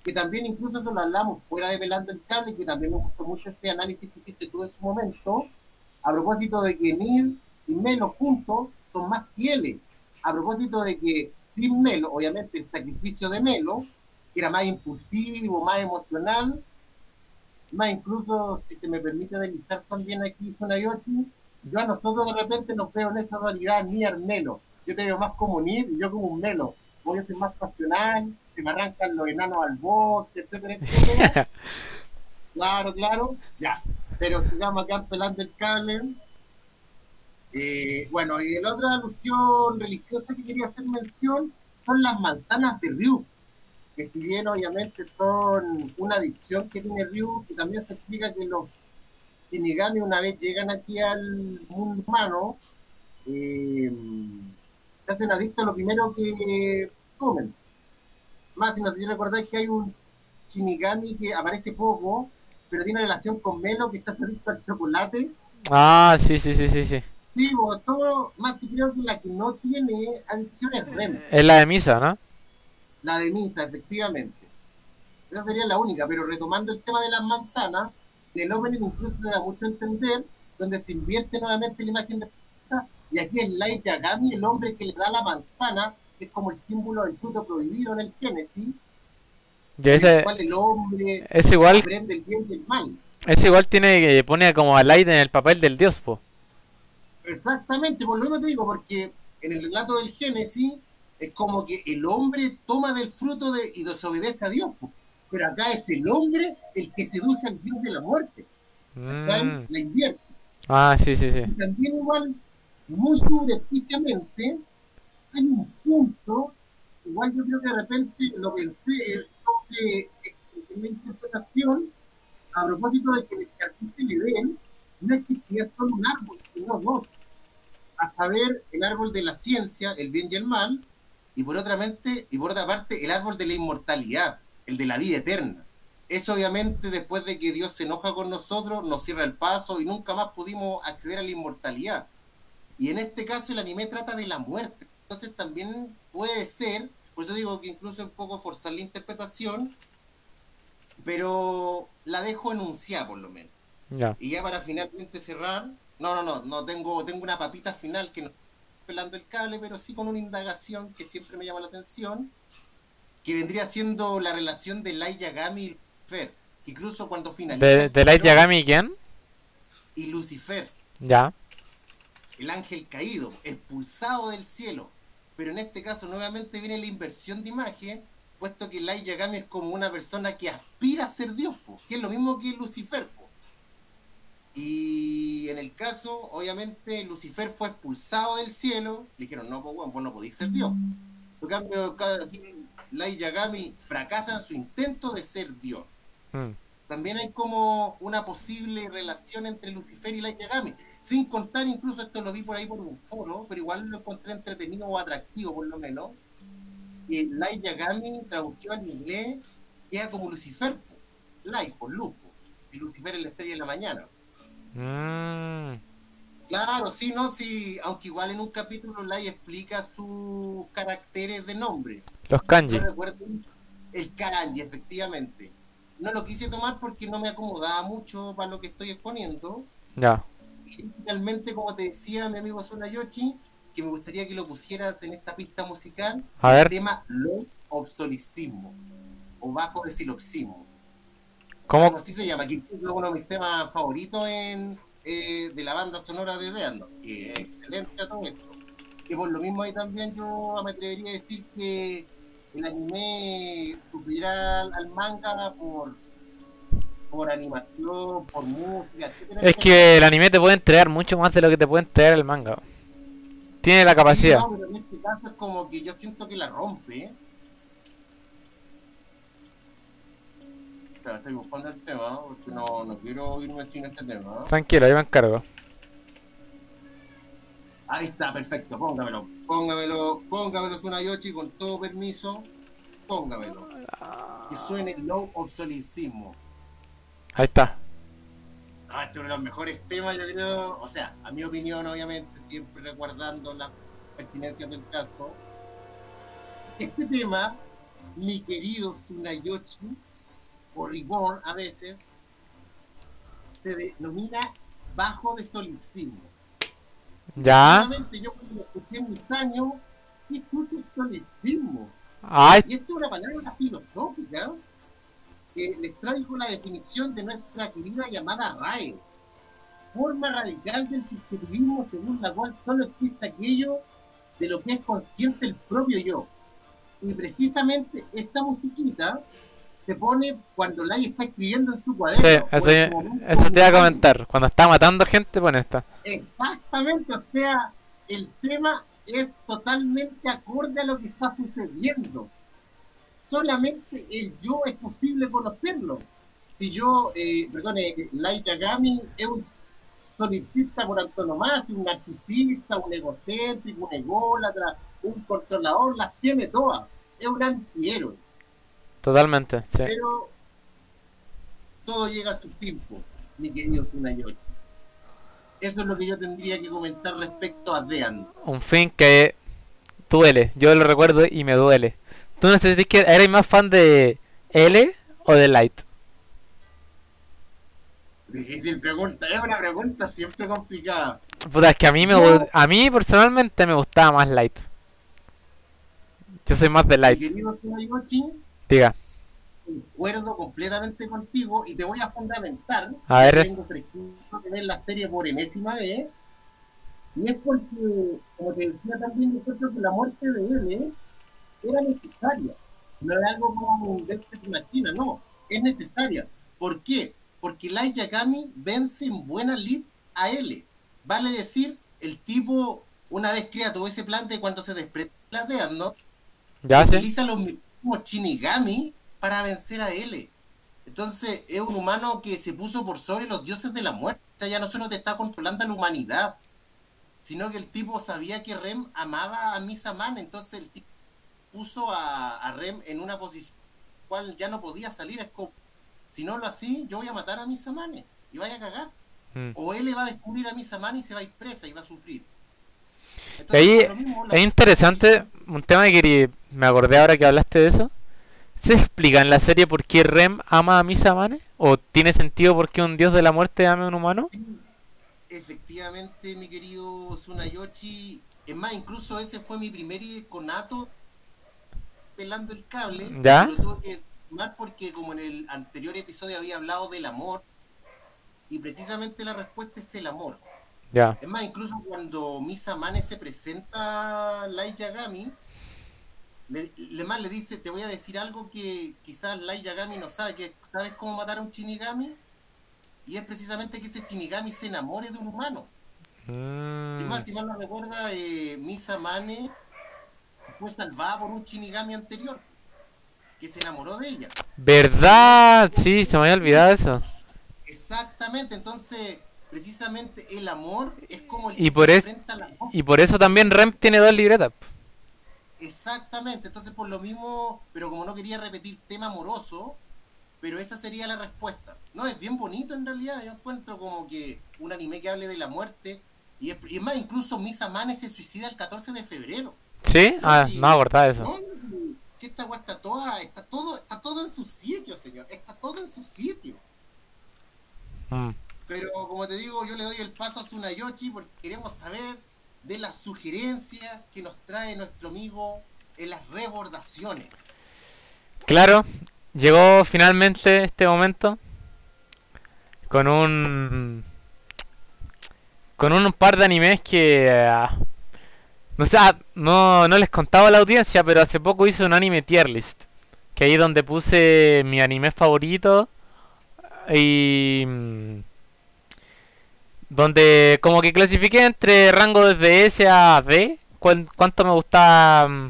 B: que también incluso eso lo hablamos fuera de Pelando el Cable, que también me gustó mucho ese análisis que hiciste tú en su momento, a propósito de que Nir y Melo juntos son más fieles, a propósito de que sin Melo, obviamente el sacrificio de Melo, que era más impulsivo, más emocional, más incluso, si se me permite deslizar también aquí Sonayoshi, yo a nosotros de repente nos veo en esa dualidad ni al Melo. Yo te veo más como Nir y yo como un Melo. Voy a ser más pasional, se me arrancan los enanos al bosque, etcétera, etcétera. claro, claro, ya. Pero sigamos acá pelando el cable. Eh, bueno, y la otra alusión religiosa que quería hacer mención son las manzanas de Ryu, que si bien obviamente son una adicción que tiene Ryu, que también se explica que los Shinigami una vez llegan aquí al mundo humano, eh, se hacen adictos a lo primero que comen. Más, si no sé si recordáis que hay un Shinigami que aparece poco, pero tiene relación con Melo, que se hace adicto al chocolate.
A: Ah, sí, sí, sí, sí, sí.
B: Sí, todo, más si creo que la que no tiene adicción es Rem,
A: Es la de misa, ¿no?
B: la de Misa, efectivamente. Esa sería la única, pero retomando el tema de las manzanas, en el opening incluso se da mucho a entender, donde se invierte nuevamente la imagen de Misa, y aquí es Light Yagami, el hombre que le da la manzana, que es como el símbolo del fruto prohibido en el Génesis,
A: ese,
B: el cual el hombre
A: es igual,
B: aprende el bien y el mal.
A: es igual tiene que pone como a Light en el papel del dios, po.
B: Exactamente, por lo mismo te digo, porque en el relato del Génesis es como que el hombre toma del fruto de, y desobedece a Dios. po. Pero acá es el hombre el que seduce al Dios de la muerte.
A: Mm.
B: La invierte.
A: Ah, sí, sí, sí.
B: Y también igual, muy subrepticiamente, hay un punto, igual yo creo que de repente lo pensé la interpretación, a propósito de que el jardín de Edén no existía solo un árbol, sino dos. A saber, el árbol de la ciencia, el bien y el mal, y por otra mente, y por otra parte, el árbol de la inmortalidad, el de la vida eterna. Eso obviamente después de que Dios se enoja con nosotros, nos cierra el paso y nunca más pudimos acceder a la inmortalidad. Y en este caso el anime trata de la muerte. Entonces también puede ser, por eso digo que incluso es un poco forzar la interpretación, pero la dejo enunciada por lo menos.
A: Ya.
B: Y ya para finalmente cerrar, no, no, no, no tengo, tengo una papita final que no estoy pelando el cable, pero sí con una indagación que siempre me llama la atención, que vendría siendo la relación de Light Yagami y Lucifer. Incluso cuando finaliza.
A: ¿De, de Light Yagami quién?
B: Y Lucifer,
A: Ya.
B: el ángel caído, expulsado del cielo. Pero en este caso nuevamente viene la inversión de imagen, puesto que Light Yagami es como una persona que aspira a ser Dios, po, que es lo mismo que Lucifer. po. Y en el caso, obviamente, Lucifer fue expulsado del cielo. Le dijeron, no, pues, bueno, vos no podéis ser Dios. En cambio, Light Yagami fracasa en su intento de ser Dios.
A: Mm.
B: También hay como una posible relación entre Lucifer y Light Yagami. Sin contar, incluso esto lo vi por ahí por un foro, pero igual lo encontré entretenido o atractivo por lo menos. Que Light Yagami traducción al inglés queda como Lucifer. Light por luz. Y Lucifer es la estrella de la mañana.
A: Mm.
B: Claro, sí, no, sí, aunque igual en un capítulo Light explica sus caracteres de nombre.
A: Los kanji.
B: No recuerdo el kanji, efectivamente. No lo quise tomar porque no me acomodaba mucho para lo que estoy exponiendo.
A: Ya.
B: Finalmente, como te decía mi amigo Sonayoshi, que me gustaría que lo pusieras en esta pista musical,
A: A
B: el tema lo obsolicismo o bajo el silopsismo.
A: ¿cómo?
B: Así se llama, que es uno de mis temas favoritos en, eh, de la banda sonora de Deando, que es excelente a todo esto. Que por lo mismo ahí también yo me atrevería a decir que el anime al, al manga por, por animación, por música, etcétera,
A: Es que el anime te puede entregar mucho más de lo que te puede entregar el manga. Tiene la capacidad.
B: Sí, no, pero en este caso es como que yo siento que la rompe. ¿eh? Estoy buscando el tema, porque no, no quiero irme sin este tema.
A: Tranquilo, ahí me encargo.
B: Ahí está, perfecto, póngamelo. Póngamelo, póngamelo Sunayoshi con todo permiso. Póngamelo. Que suene low obsolescismo.
A: Ahí está.
B: Ah, este es uno de los mejores temas, yo creo. O sea, a mi opinión, obviamente, siempre resguardando las pertinencias del caso. Este tema, mi querido Tsunayoshi, o Reborn a veces, se denomina bajo de solipsismo.
A: Ya.
B: Yo cuando lo escuché en mis años, ¿qué es solipsismo?
A: Ay,
B: Y esta es una palabra filosófica que les traigo la definición de nuestra querida llamada RAE. Forma radical del subjetivismo según la cual solo existe aquello de lo que es consciente el propio yo. Y precisamente esta musiquita se pone cuando Lai está escribiendo en su
A: sí,
B: cuaderno.
A: eso,
B: o en su momento
A: eso te iba a comentar. Cuando está matando gente, pone esta.
B: Exactamente, o sea, el tema es totalmente acorde a lo que está sucediendo. Solamente el yo es posible conocerlo. Si yo, eh, perdón, eh, Light Yagami es un solipsista por antonomasia, un narcisista, un egocéntrico, un ególatra, un controlador, las tiene todas. Es un antihéroe.
A: Totalmente, sí.
B: Pero todo llega a su tiempo, mi querido Tsunayoshi. Eso es lo que yo tendría que comentar respecto a Dean.
A: Un fin que duele. Yo lo recuerdo y me duele. ¿Tú no sé si que eres más fan de L o de Light?
B: Difícil pregunta, es una pregunta siempre complicada.
A: Puta, es que a mí me a mí personalmente me gustaba más Light. Yo soy más de Light.
B: querido
A: Diga.
B: concuerdo completamente contigo y te voy a fundamentar.
A: A ver.
B: Tengo fresquito de ver la serie por enésima vez. Y es porque, como te decía también, yo creo que la muerte de él ¿eh? Era necesaria. No era algo como un Death Machina, no. Es necesaria. ¿Por qué? Porque Light Yagami vence en buena lead a L. Vale decir, el tipo, una vez crea todo ese plan de cuando se desprende la Death, ¿no?
A: ¿Ya
B: utiliza los mismos Shinigami para vencer a L. Entonces es un humano que se puso por sobre los dioses de la muerte. O sea, ya no solo te está controlando a la humanidad, sino que el tipo sabía que Rem amaba a Misa Man, entonces el tipo puso a, a Rem en una posición cual ya no podía salir. Es como, si no lo así, yo voy a matar a Misa Mane y vaya a cagar.
A: Mm.
B: O él va a descubrir a Misa Man y se va a ir presa y va a sufrir.
A: Y ahí
B: lo mismo,
A: es interesante, un tema que me acordé ahora que hablaste de eso. ¿Se explica en la serie por qué Rem ama a Misa Mane? ¿O tiene sentido por qué un dios de la muerte ama a un humano?
B: Efectivamente, mi querido Tsunayoshi. Es más, incluso ese fue mi primer conato pelando el cable.
A: ¿Ya?
B: Lo tuve que más porque como en el anterior episodio había hablado del amor. Y precisamente la respuesta es el amor.
A: Ya.
B: Es más, incluso cuando Misa Mane se presenta a Light Yagami, le, le más le dice, te voy a decir algo que quizás Light Yagami no sabe, que sabes cómo matar a un Shinigami, y es precisamente que ese Shinigami se enamore de un humano.
A: Mm,
B: Si más, si mal no recuerda, eh, Misa Mane fue salvada por un Shinigami anterior, que se enamoró de ella.
A: ¿Verdad? Sí, se me había olvidado eso.
B: Exactamente, entonces, precisamente el amor es como el
A: Y
B: que
A: por
B: se
A: es-
B: enfrenta a la
A: Y por eso también Rem tiene dos libretas.
B: Exactamente, entonces por lo mismo, pero como no quería repetir tema amoroso, pero esa sería la respuesta. No, es bien bonito en realidad, yo encuentro como que un anime que hable de la muerte, y es, y es más, incluso Misa Mane se suicida el 14 de febrero.
A: ¿Sí? Ah,
B: Sí.
A: acordaba de eso.
B: No, si esta está toda, está todo, está todo en su sitio, señor, está todo en su sitio.
A: Mm.
B: Pero como te digo, yo le doy el paso a Tsunayoshi porque queremos saber de las sugerencias que nos trae nuestro amigo en las rebordaciones.
A: Claro, llegó finalmente este momento con un con un par de animes que ah, no sé, ah, no, no les contaba a la audiencia, pero hace poco hice un anime tier list, que ahí donde puse mi anime favorito y mm, donde como que clasifiqué entre rango desde S a D, cuán- cuánto me gusta mm,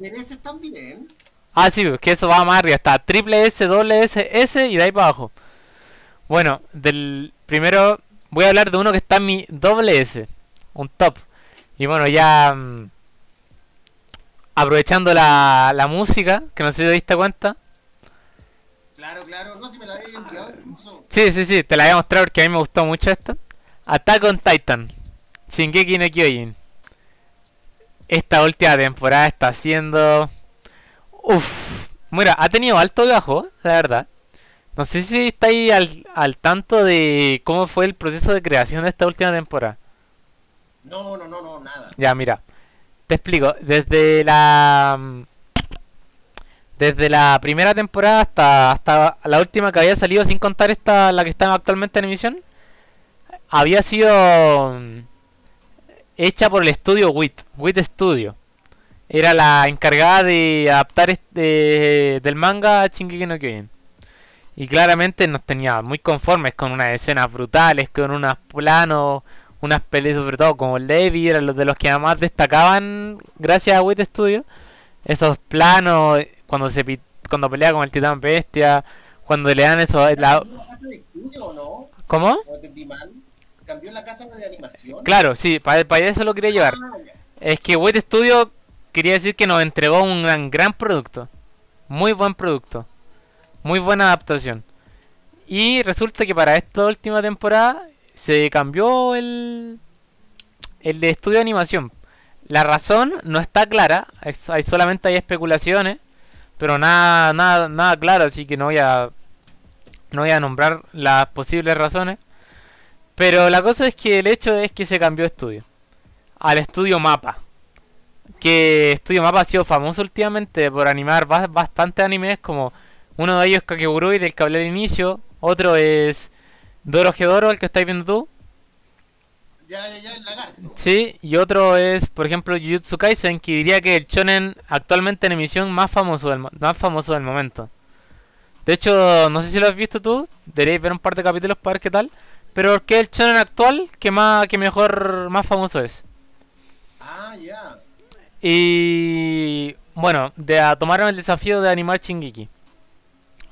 B: Mereces también.
A: Ah, sí, que eso va más arriba. Está triple S, doble S, S y de ahí para abajo. Bueno, del primero voy a hablar de uno que está en mi doble S, un top, Y bueno, ya mm, aprovechando la, la música, que no sé si te diste cuenta.
B: Claro, claro. No, si me la había enviado incluso.
A: Sí, sí, sí, te la voy a mostrar porque a mí me gustó mucho esta. Attack on Titan. Shingeki no Kyojin. Esta última temporada está haciendo... Uf. Mira, ha tenido alto y bajo, la verdad. No sé si estáis al, al tanto de cómo fue el proceso de creación de esta última temporada.
B: No, no, no, no, nada.
A: Ya, mira. Te explico. Desde la... Desde la primera temporada hasta, hasta la última que había salido, sin contar esta, la que está actualmente en emisión, había sido mm, hecha por el estudio WIT, WIT Studio. Era la encargada de adaptar este, del manga a Shingeki no. Y claramente nos tenía muy conformes con unas escenas brutales, con unos planos, unas peleas sobre todo como Levi, eran los de los que más destacaban gracias a WIT Studio. Esos planos, cuando se cuando pelea con el titán bestia, cuando le dan eso... La... ¿Cómo?
B: ¿Cambió la casa de animación?
A: Claro, sí, para, para eso lo quería llevar.
B: Ah.
A: Es que Wait Studio quería decir que nos entregó un gran, gran producto. Muy buen producto. Muy buena adaptación. Y resulta que para esta última temporada se cambió el, el de estudio de animación. La razón no está clara, hay solamente hay especulaciones, pero nada, nada, nada claro, así que no voy a no voy a nombrar las posibles razones. Pero la cosa es que el hecho es que se cambió de estudio al estudio Mapa. Que Estudio Mapa ha sido famoso últimamente por animar ba- bastantes animes, como uno de ellos Kakegurui, del que hablé al inicio, otro es Doro Gedoro, el que estáis viendo tú,
B: Ya, ya, ya, el lagarto.
A: sí, y otro es, por ejemplo, Jujutsu Kaisen, que diría que el shonen actualmente en emisión más famoso del, más famoso del momento. De hecho, no sé si lo has visto tú, deberéis ver un par de capítulos para ver qué tal, pero que el shonen actual que más que mejor más famoso es.
B: Ah, ya.
A: Y bueno, de a tomaron el desafío de animar Shingeki.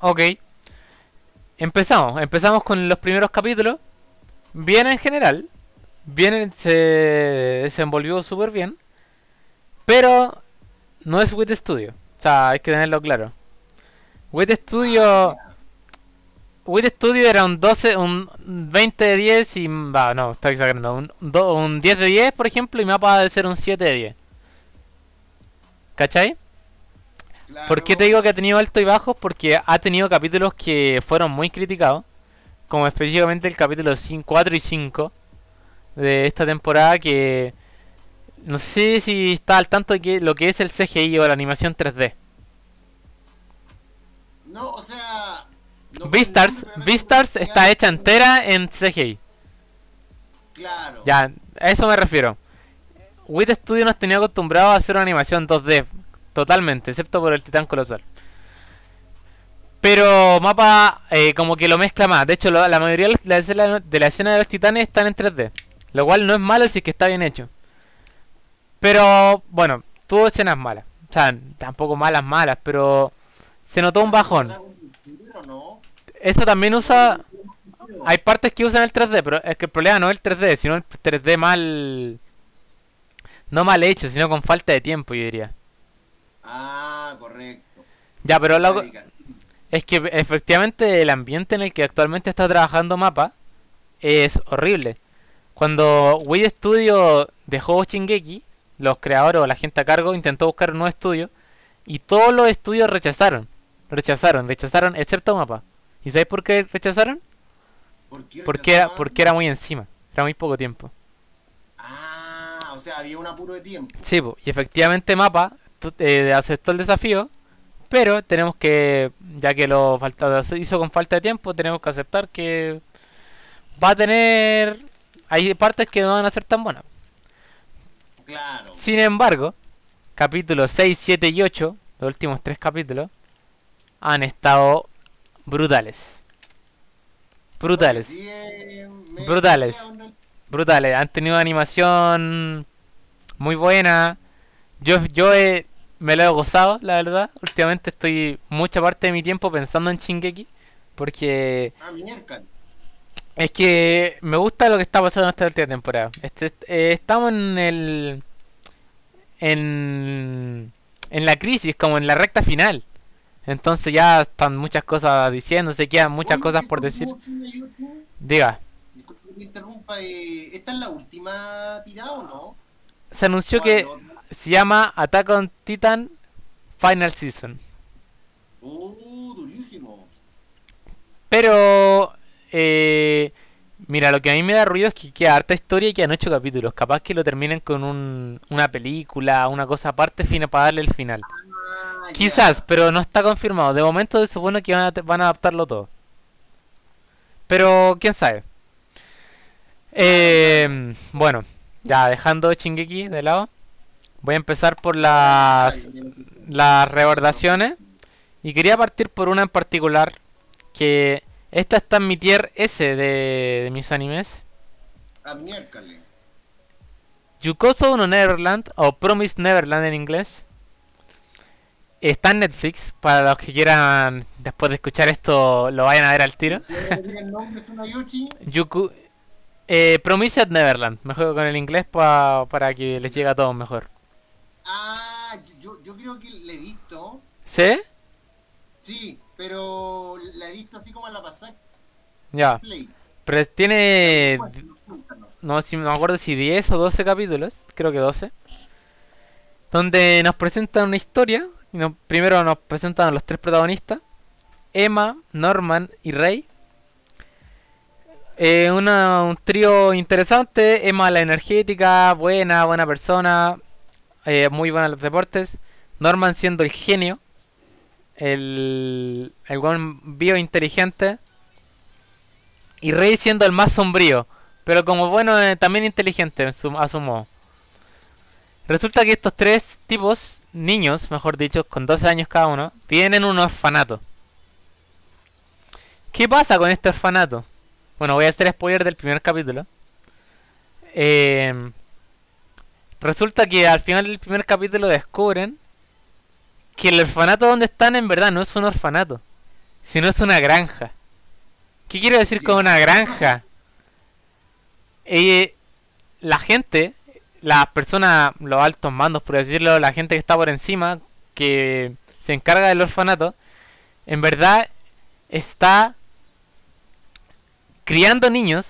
A: Ok. Empezamos, empezamos con los primeros capítulos. Bien en general. Bien se desenvolvió súper bien. Pero no es WIT Studio. O sea, hay que tenerlo claro. WIT Studio. WIT Studio era un 12, un 20 de 10 y... Va, no, estoy exagerando. Un, un 10 de 10, por ejemplo, y mapa de ser un 7 de 10. ¿Cachai?
B: Claro.
A: ¿Por qué te digo que ha tenido alto y bajos? Porque ha tenido capítulos que fueron muy criticados. Como específicamente el capítulo 5, 4 y 5 de esta temporada que... No sé si está al tanto de que lo que es el CGI o la animación 3D.
B: No, o sea. no
A: Beastars, está hecha entera en CGI.
B: Claro.
A: Ya, a eso me refiero. WIT Studio nos tenía acostumbrados a hacer una animación 2D, totalmente, excepto por el Titán Colosal. Pero Mapa eh, como que lo mezcla más. De hecho, lo- la mayoría de la, escena, de la escena de los titanes están en 3D. Lo cual no es malo si es que está bien hecho. Pero, bueno, tuvo escenas malas. O sea, tampoco malas, malas, pero se notó un bajón. Eso también usa... Hay partes que usan el 3D, pero es que el problema no es el 3D, sino el 3D mal... No mal hecho, sino con falta de tiempo, yo diría.
B: Ah, correcto.
A: Ya, pero la- es que efectivamente el ambiente en el que actualmente está trabajando Mapa es horrible. Cuando Wii Studio dejó Shingeki, los creadores o la gente a cargo intentó buscar un nuevo estudio y todos los estudios rechazaron. Rechazaron, rechazaron, excepto Mapa. ¿Y sabéis por qué rechazaron?
B: ¿Por qué
A: Porque era,
B: rechazaban?
A: porque era muy encima, era muy poco tiempo.
B: Ah, o sea, había un apuro de tiempo.
A: Sí, po, y efectivamente Mapa tu- eh, aceptó el desafío, pero tenemos que, ya que lo falta, hizo con falta de tiempo, tenemos que aceptar que va a tener, hay partes que no van a ser tan buenas.
B: Claro.
A: Sin embargo, capítulos 6, 7 y 8, los últimos tres capítulos, han estado brutales. Brutales.
B: Sí, eh, me-
A: Brutales.
B: me-
A: brutales. Han tenido animación muy buena. Yo, yo he- me lo he gozado, la verdad. Últimamente estoy mucha parte de mi tiempo pensando en Shingeki. Porque
B: Ah.
A: Es que me gusta lo que está pasando en esta última temporada. Este, eh, estamos en el. En. En la crisis, como en la recta final. Entonces ya están muchas cosas diciendo, se quedan muchas
B: Oye,
A: cosas
B: ¿esto
A: por decir. Diga,
B: Disculpe que me interrumpa, eh, ¿esta es la última tirada o no?
A: se anunció
B: ¿O
A: que? Se llama Attack on Titan Final Season.
B: Uh, durísimo.
A: Pero, eh, mira, lo que a mí me da ruido es que queda harta historia y quedan ocho capítulos. Capaz que lo terminen con un, una película, una cosa aparte, fina para darle el final.
B: Ah.
A: Quizás, pero no está confirmado. De momento se supone que van a, van a adaptarlo todo. Pero, quién sabe. Eh, bueno, ya dejando Shingeki de lado, voy a empezar por las, las rebordaciones. Y quería partir por una en particular. Que esta está en mi tier S de, de mis animes.
B: Ah, miércoles.
A: Yukoso no Neverland o Promise Neverland en inglés. Está en Netflix. Para los que quieran, después de escuchar esto, lo vayan a ver al tiro. Yuku, eh, Promised Neverland. Me juego con el inglés pa- para que les llegue a todos mejor.
B: Yo, creo que la he visto.
A: ¿Sí?
B: Sí, pero la he visto así como en la pasada
A: Ya.
B: Play.
A: Pero tiene. No, si no me acuerdo si 10 o 12 capítulos. Creo que 12. Donde nos presentan una historia. y primero nos presentan a los tres protagonistas: Emma, Norman y Rey. Eh, una- un trío interesante. Emma, la energética, buena, buena persona. eh, muy buena en los deportes. Norman siendo el genio. El, el buen biointeligente. Y Rey siendo el más sombrío. Pero como bueno, eh, también inteligente a su modo. Resulta que estos tres tipos, niños, mejor dicho, con 12 años cada uno, vienen en un orfanato. ¿Qué pasa con este orfanato? Bueno, voy a hacer spoiler del primer capítulo. Eh, resulta que al final del primer capítulo descubren que el orfanato donde están en verdad no es un orfanato, sino es una granja. ¿Qué quiero decir con una granja? Eh, la gente, las personas, los altos mandos, por decirlo, la gente que está por encima, que se encarga del orfanato, en verdad está criando niños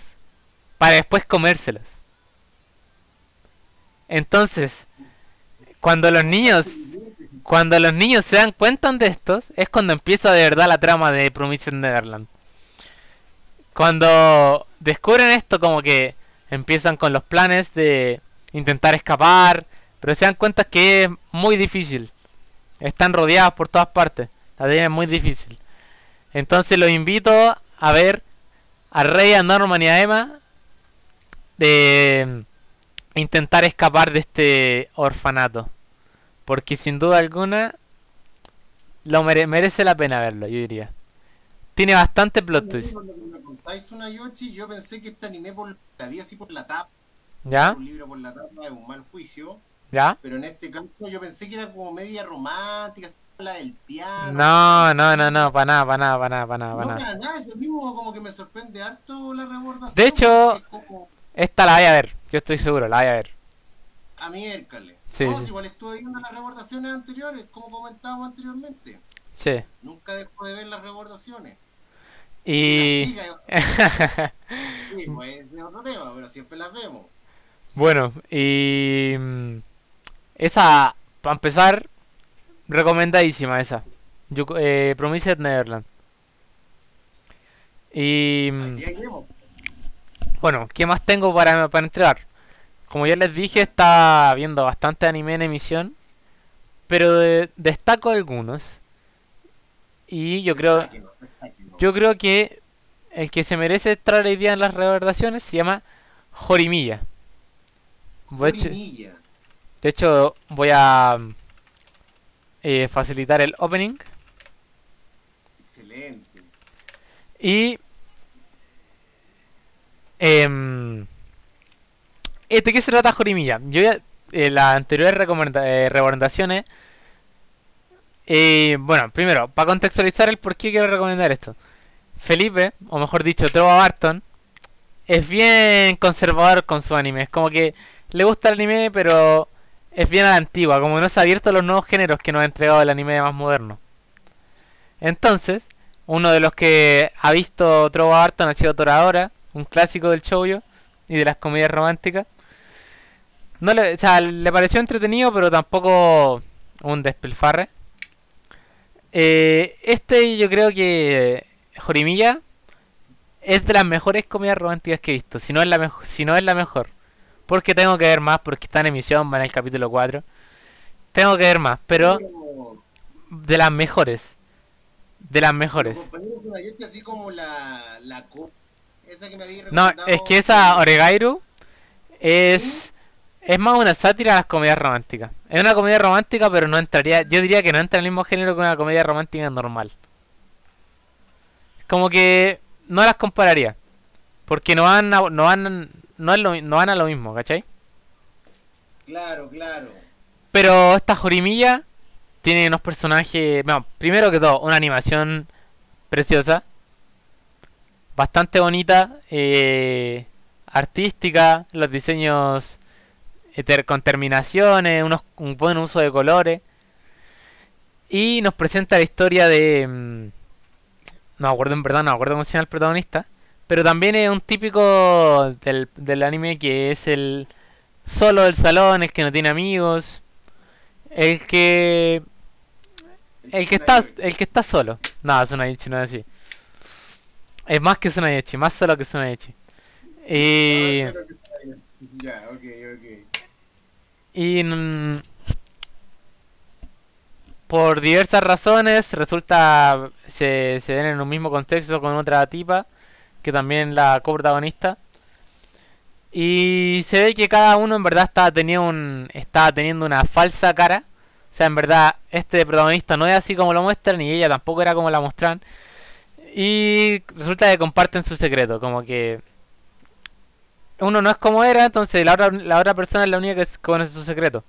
A: para después comérselos. Entonces, cuando los niños cuando los niños se dan cuenta de estos, es cuando empieza de verdad la trama de Promised Neverland. Cuando descubren esto, como que empiezan con los planes de intentar escapar, pero se dan cuenta que es muy difícil. Están rodeados por todas partes. La tienen muy difícil. Entonces los invito a ver a Rey, a Norman y a Emma de intentar escapar de este orfanato. Porque sin duda alguna lo mere- merece la pena verlo, yo diría. Tiene bastante plot twist.
B: Cuando me contáis Tsunayoshi, yo pensé que este anime por, la vi así por la tapa,
A: ¿Ya?
B: un libro por la tapa es un mal juicio,
A: ¿Ya?
B: pero en este caso yo pensé que era como media romántica, la del piano.
A: No, no, no, no, para nada, para nada, para nada, para nada,
B: No,
A: para nada.
B: nada, eso mismo como que me sorprende harto la rebordación.
A: De hecho-
B: es como
A: Esta la voy a ver, yo estoy seguro, la voy a ver.
B: a miércoles.
A: Sí,
B: no,
A: sí.
B: si igual estuve viendo las rebordaciones anteriores, como comentábamos anteriormente.
A: Sí.
B: Nunca dejo de ver las rebordaciones.
A: Y...
B: Las sí, pues es otro tema, pero siempre las vemos.
A: bueno, y... mm, Esa, para empezar, recomendadísima esa. Yuko- eh, Promised Neverland. Y... mm. Bueno, ¿qué más tengo para, para entregar? Como ya les dije, está viendo bastante anime en emisión, pero de- destaco algunos. Y yo creo, yo creo que el que se merece estar hoy día en las reverdaciones se llama Jorimilla.
B: Jorimilla.
A: de hecho, voy a eh, facilitar el opening.
B: Excelente.
A: Y. ¿De qué se trata Jorimilla? Yo ya. eh, las anteriores eh, recomendaciones. eh, bueno, primero, para contextualizar el por qué quiero recomendar esto. Felipe, o mejor dicho, Trova Barton, es bien conservador con su anime. Es como que le gusta el anime, pero es bien a la antigua. Como no se ha abierto a los nuevos géneros que nos ha entregado el anime más moderno. Entonces, uno de los que ha visto Trova harto ha sido Toradora, un clásico del shoujo y de las comedias románticas. No le, o sea, le pareció entretenido, pero tampoco un despilfarre. Eh, este yo creo que Jorimilla es de las mejores comedias románticas que he visto, si no es la mejor, si no es la mejor. Porque tengo que ver más porque está en emisión, va en el capítulo 4. Tengo que ver más, pero de las mejores. De las mejores.
B: compañero, con la Yeti, así como la, la co- esa que me había
A: No, es que esa Oregairu es es más una sátira a las comedias románticas. Es una comedia romántica, pero no entraría, yo diría que no entra en el mismo género que una comedia romántica normal. Como que no las compararía, porque no van a, no van no, es lo- no van a lo mismo, ¿cachai?
B: Claro, claro.
A: Pero esta Jorimilla tiene unos personajes. Bueno, primero que todo, una animación preciosa. Bastante bonita. eh, artística. Los diseños con terminaciones. Unos, un buen uso de colores. Y nos presenta la historia de. mm, no me acuerdo en verdad, no me acuerdo cómo se llama el protagonista. Pero también es un típico del, del anime que es el solo del salón, el que no tiene amigos, el que el que está el que está solo. No, Tsunayoshi no es así. Es más que Tsunayoshi, más solo que Tsunayoshi. Y
B: Ah, bien. Ya, ok, ok.
A: Y mm, por diversas razones resulta se, se ven en un mismo contexto con otra tipa que también la coprotagonista. Y se ve que cada uno en verdad estaba teniendo un teniendo una falsa cara. O sea en verdad este protagonista no es así como lo muestran y ella tampoco era como la muestran y resulta que comparten su secreto como que uno no es como era entonces la otra la otra persona es la única que conoce su secreto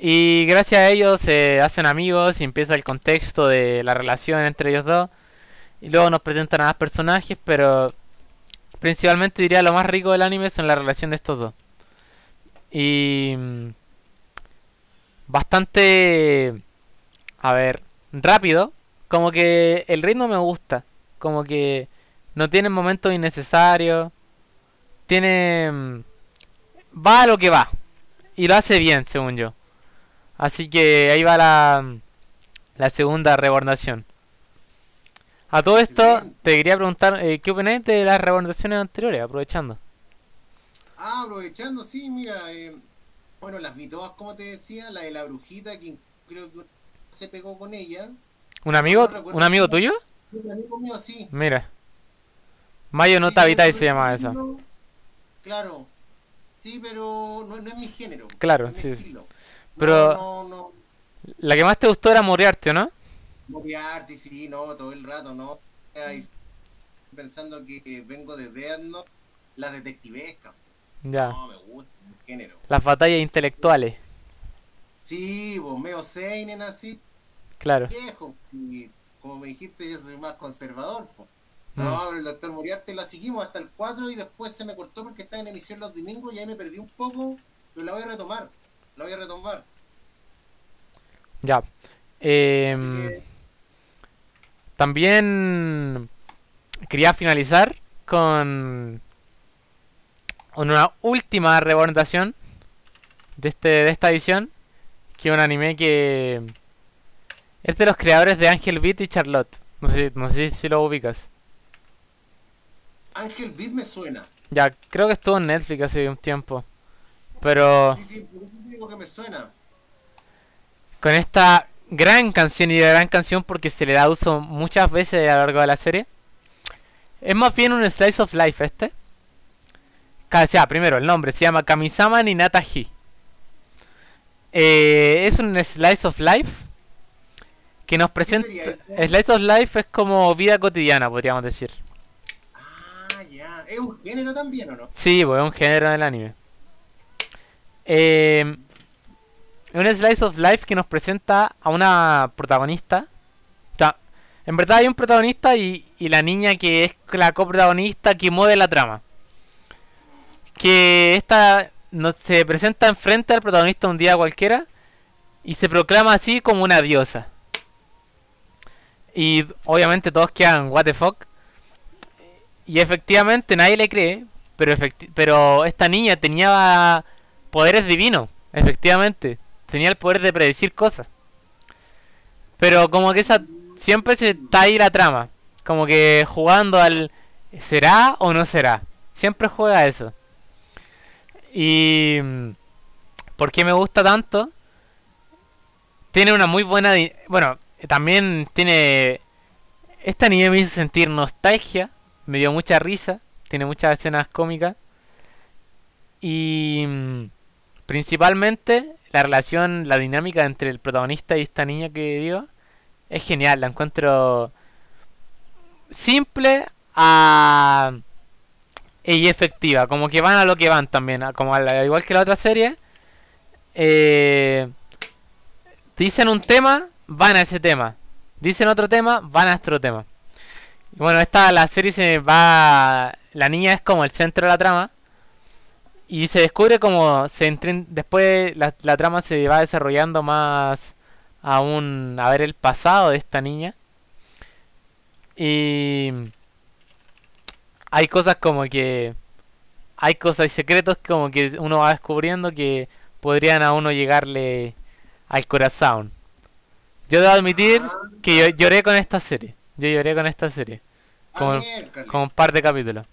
A: y gracias a ellos se hacen amigos y empieza el contexto de la relación entre ellos dos. Y luego nos presentan a más personajes, pero principalmente diría lo más rico del anime son la relación de estos dos. Y mm, bastante, a ver, rápido. Como que el ritmo me gusta. Como que no tiene momentos innecesarios. Tiene... mm, Va a lo que va. Y lo hace bien, según yo. Así que ahí va la, la segunda rebordación. A todo esto, te quería preguntar, eh, ¿qué opináis de las rebordaciones anteriores? Aprovechando.
B: Ah, aprovechando, sí, mira. eh, bueno, las vi todas, como te decía. La de la brujita, que creo que se pegó con ella.
A: ¿Un amigo,
B: No
A: un amigo tuyo?
B: Un amigo mío, sí.
A: Mira. Mayo no
B: Sí,
A: te habitáis se llama
B: estuve
A: eso.
B: Claro. Sí, pero no, no es mi género.
A: Claro,
B: no mi
A: sí.
B: estilo.
A: Pero-
B: No.
A: La que más te gustó era Moriarty, ¿no?
B: Moriarty, sí, no, todo el rato, ¿no? Ahí Pensando que vengo de Death Note, la detectivesca.
A: Ya.
B: No, me gusta el género.
A: Las batallas intelectuales.
B: Sí, vos meo Seinen así,
A: Claro.
B: viejo. Y como me dijiste, yo soy más conservador. po.
A: Mm.
B: No, pero el Doctor Moriarty la seguimos hasta el 4 y después se me cortó porque estaba en emisión los domingos y ahí me perdí un poco, pero la voy a retomar. La voy a retomar.
A: Ya.
B: Que,
A: También quería finalizar con una última representación de este de esta edición, que es un anime que es de los creadores de Angel Beat y Charlotte. No sé, no sé si lo ubicas.
B: Ángel Beat me suena.
A: Ya, creo que estuvo en Netflix hace un tiempo. Pero
B: Sí, sí, por eso digo que me suena.
A: con esta gran canción y de gran canción porque se le da uso muchas veces a lo largo de la serie. Es más bien un slice of life este. Sea, primero el nombre se llama Kamisama Ninata Hi. Eh, es un slice of life que nos presenta. Slice of life es como vida cotidiana, podríamos decir.
B: ¿Es un género también o no?
A: Sí, pues es un género del anime. Eh, un slice of life que nos presenta a una protagonista. O en verdad hay un protagonista y, y la niña que es la coprotagonista que mueve la trama. que esta no, se presenta enfrente al protagonista un día cualquiera y se proclama así como una diosa. Y obviamente todos quedan, what the fuck. Y efectivamente nadie le cree, pero, pero esta niña tenía poderes divinos, efectivamente. Tenía el poder de predecir cosas. Pero como que esa siempre se está ahí la trama. Como que jugando al ¿será o no será? Siempre juega eso. Y ¿por qué me gusta tanto? Tiene una muy buena, bueno, también tiene esta anime me hizo sentir nostalgia, me dio mucha risa, tiene muchas escenas cómicas y mm, principalmente la relación, la dinámica entre el protagonista y esta niña que dio es genial, la encuentro simple a y efectiva, como que van a lo que van también, como al igual que la otra serie. Eh, dicen un tema, van a ese tema. Dicen otro tema, van a otro tema. Bueno, esta la serie se va. La niña es como el centro de la trama. Y se descubre como se después la, la trama se va desarrollando más aún a ver el pasado de esta niña. Y hay cosas como que hay cosas y secretos como que uno va descubriendo que podrían a uno llegarle al corazón. Yo debo admitir que yo lloré con esta serie. Yo lloré con esta serie. Con, con un par de capítulos.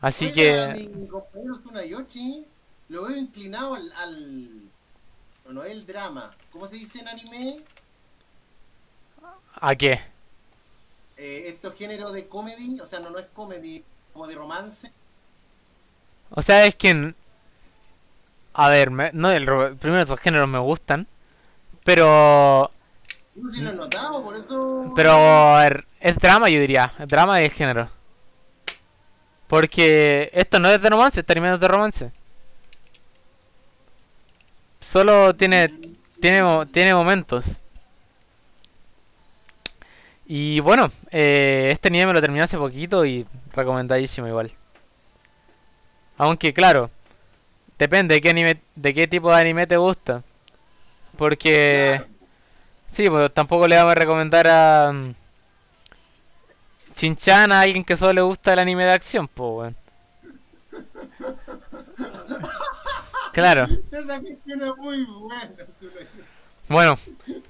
A: Así que.
B: Mi compañero Tsunayoshi lo veo inclinado al, al. No el drama. ¿Cómo se dice en anime?
A: ¿A qué?
B: Eh, estos géneros de comedy. O sea, no, no es comedy, como de romance.
A: O sea, es que. A ver, no el, primero esos géneros me gustan. Pero. Pero es drama, yo diría. Es drama y el género. Porque esto no es de romance, está es de romance. Solo tiene tiene tiene momentos. Y bueno, eh, este anime me lo terminé hace poquito y recomendadísimo igual. Aunque claro, depende de qué anime, de qué tipo de anime te gusta. Porque... Sí, pues tampoco le vamos a recomendar a... Um, Chinchan a alguien que solo le gusta el anime de acción, pues, bueno. Claro. muy buena. Bueno,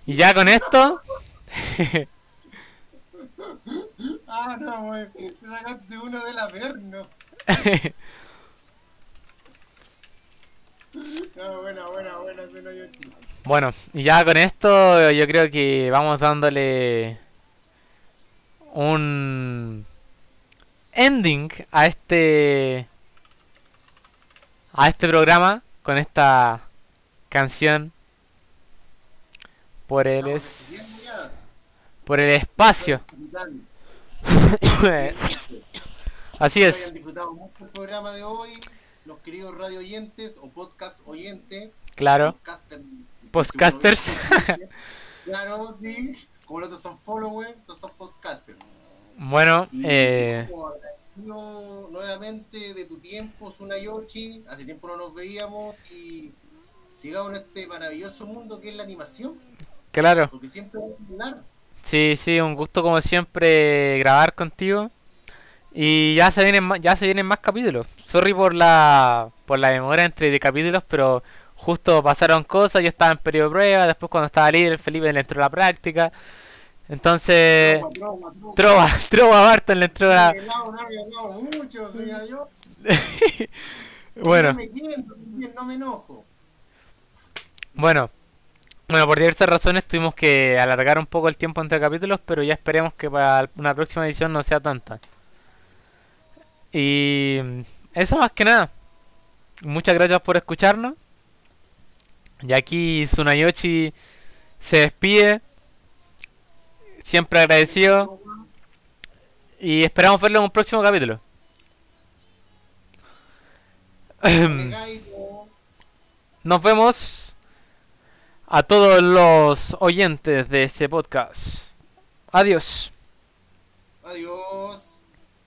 A: y ya con esto...
B: ah, no, güey. Te sacaste uno del Averno. no, buena, buena, buena,
A: bueno, y ya con esto yo creo que vamos dándole un ending a este a este programa con esta canción por el es, por el espacio. Así es.
B: disfrutado mucho el programa de hoy, los queridos radio oyentes o podcast oyentes.
A: Claro. Podcasters.
B: claro, sí. Como los otros son followers, estos son podcasters.
A: Bueno,
B: eh... nuevamente de tu tiempo, Sunayoshi. Hace tiempo no nos veíamos y sigamos en este maravilloso mundo que es la animación.
A: Claro.
B: Porque siempre vamos a hablar.
A: Sí, sí, un gusto como siempre grabar contigo. Y ya se vienen ya se vienen más capítulos. Sorry por la por la demora entre de capítulos, pero justo pasaron cosas, yo estaba en periodo de prueba, después cuando estaba libre Felipe le entró la práctica. Entonces, trova, trova, Barton le entró la... bueno.
B: No me enojo.
A: Bueno, bueno, por diversas razones tuvimos que alargar un poco el tiempo entre capítulos, pero ya esperemos que para una próxima edición no sea tanta. Y eso más que nada. Muchas gracias por escucharnos. Y aquí Sunayoshi se despide. Siempre agradecido. Y esperamos verlo en un próximo capítulo. Nos vemos a todos los oyentes de este podcast. Adiós.
B: Adiós.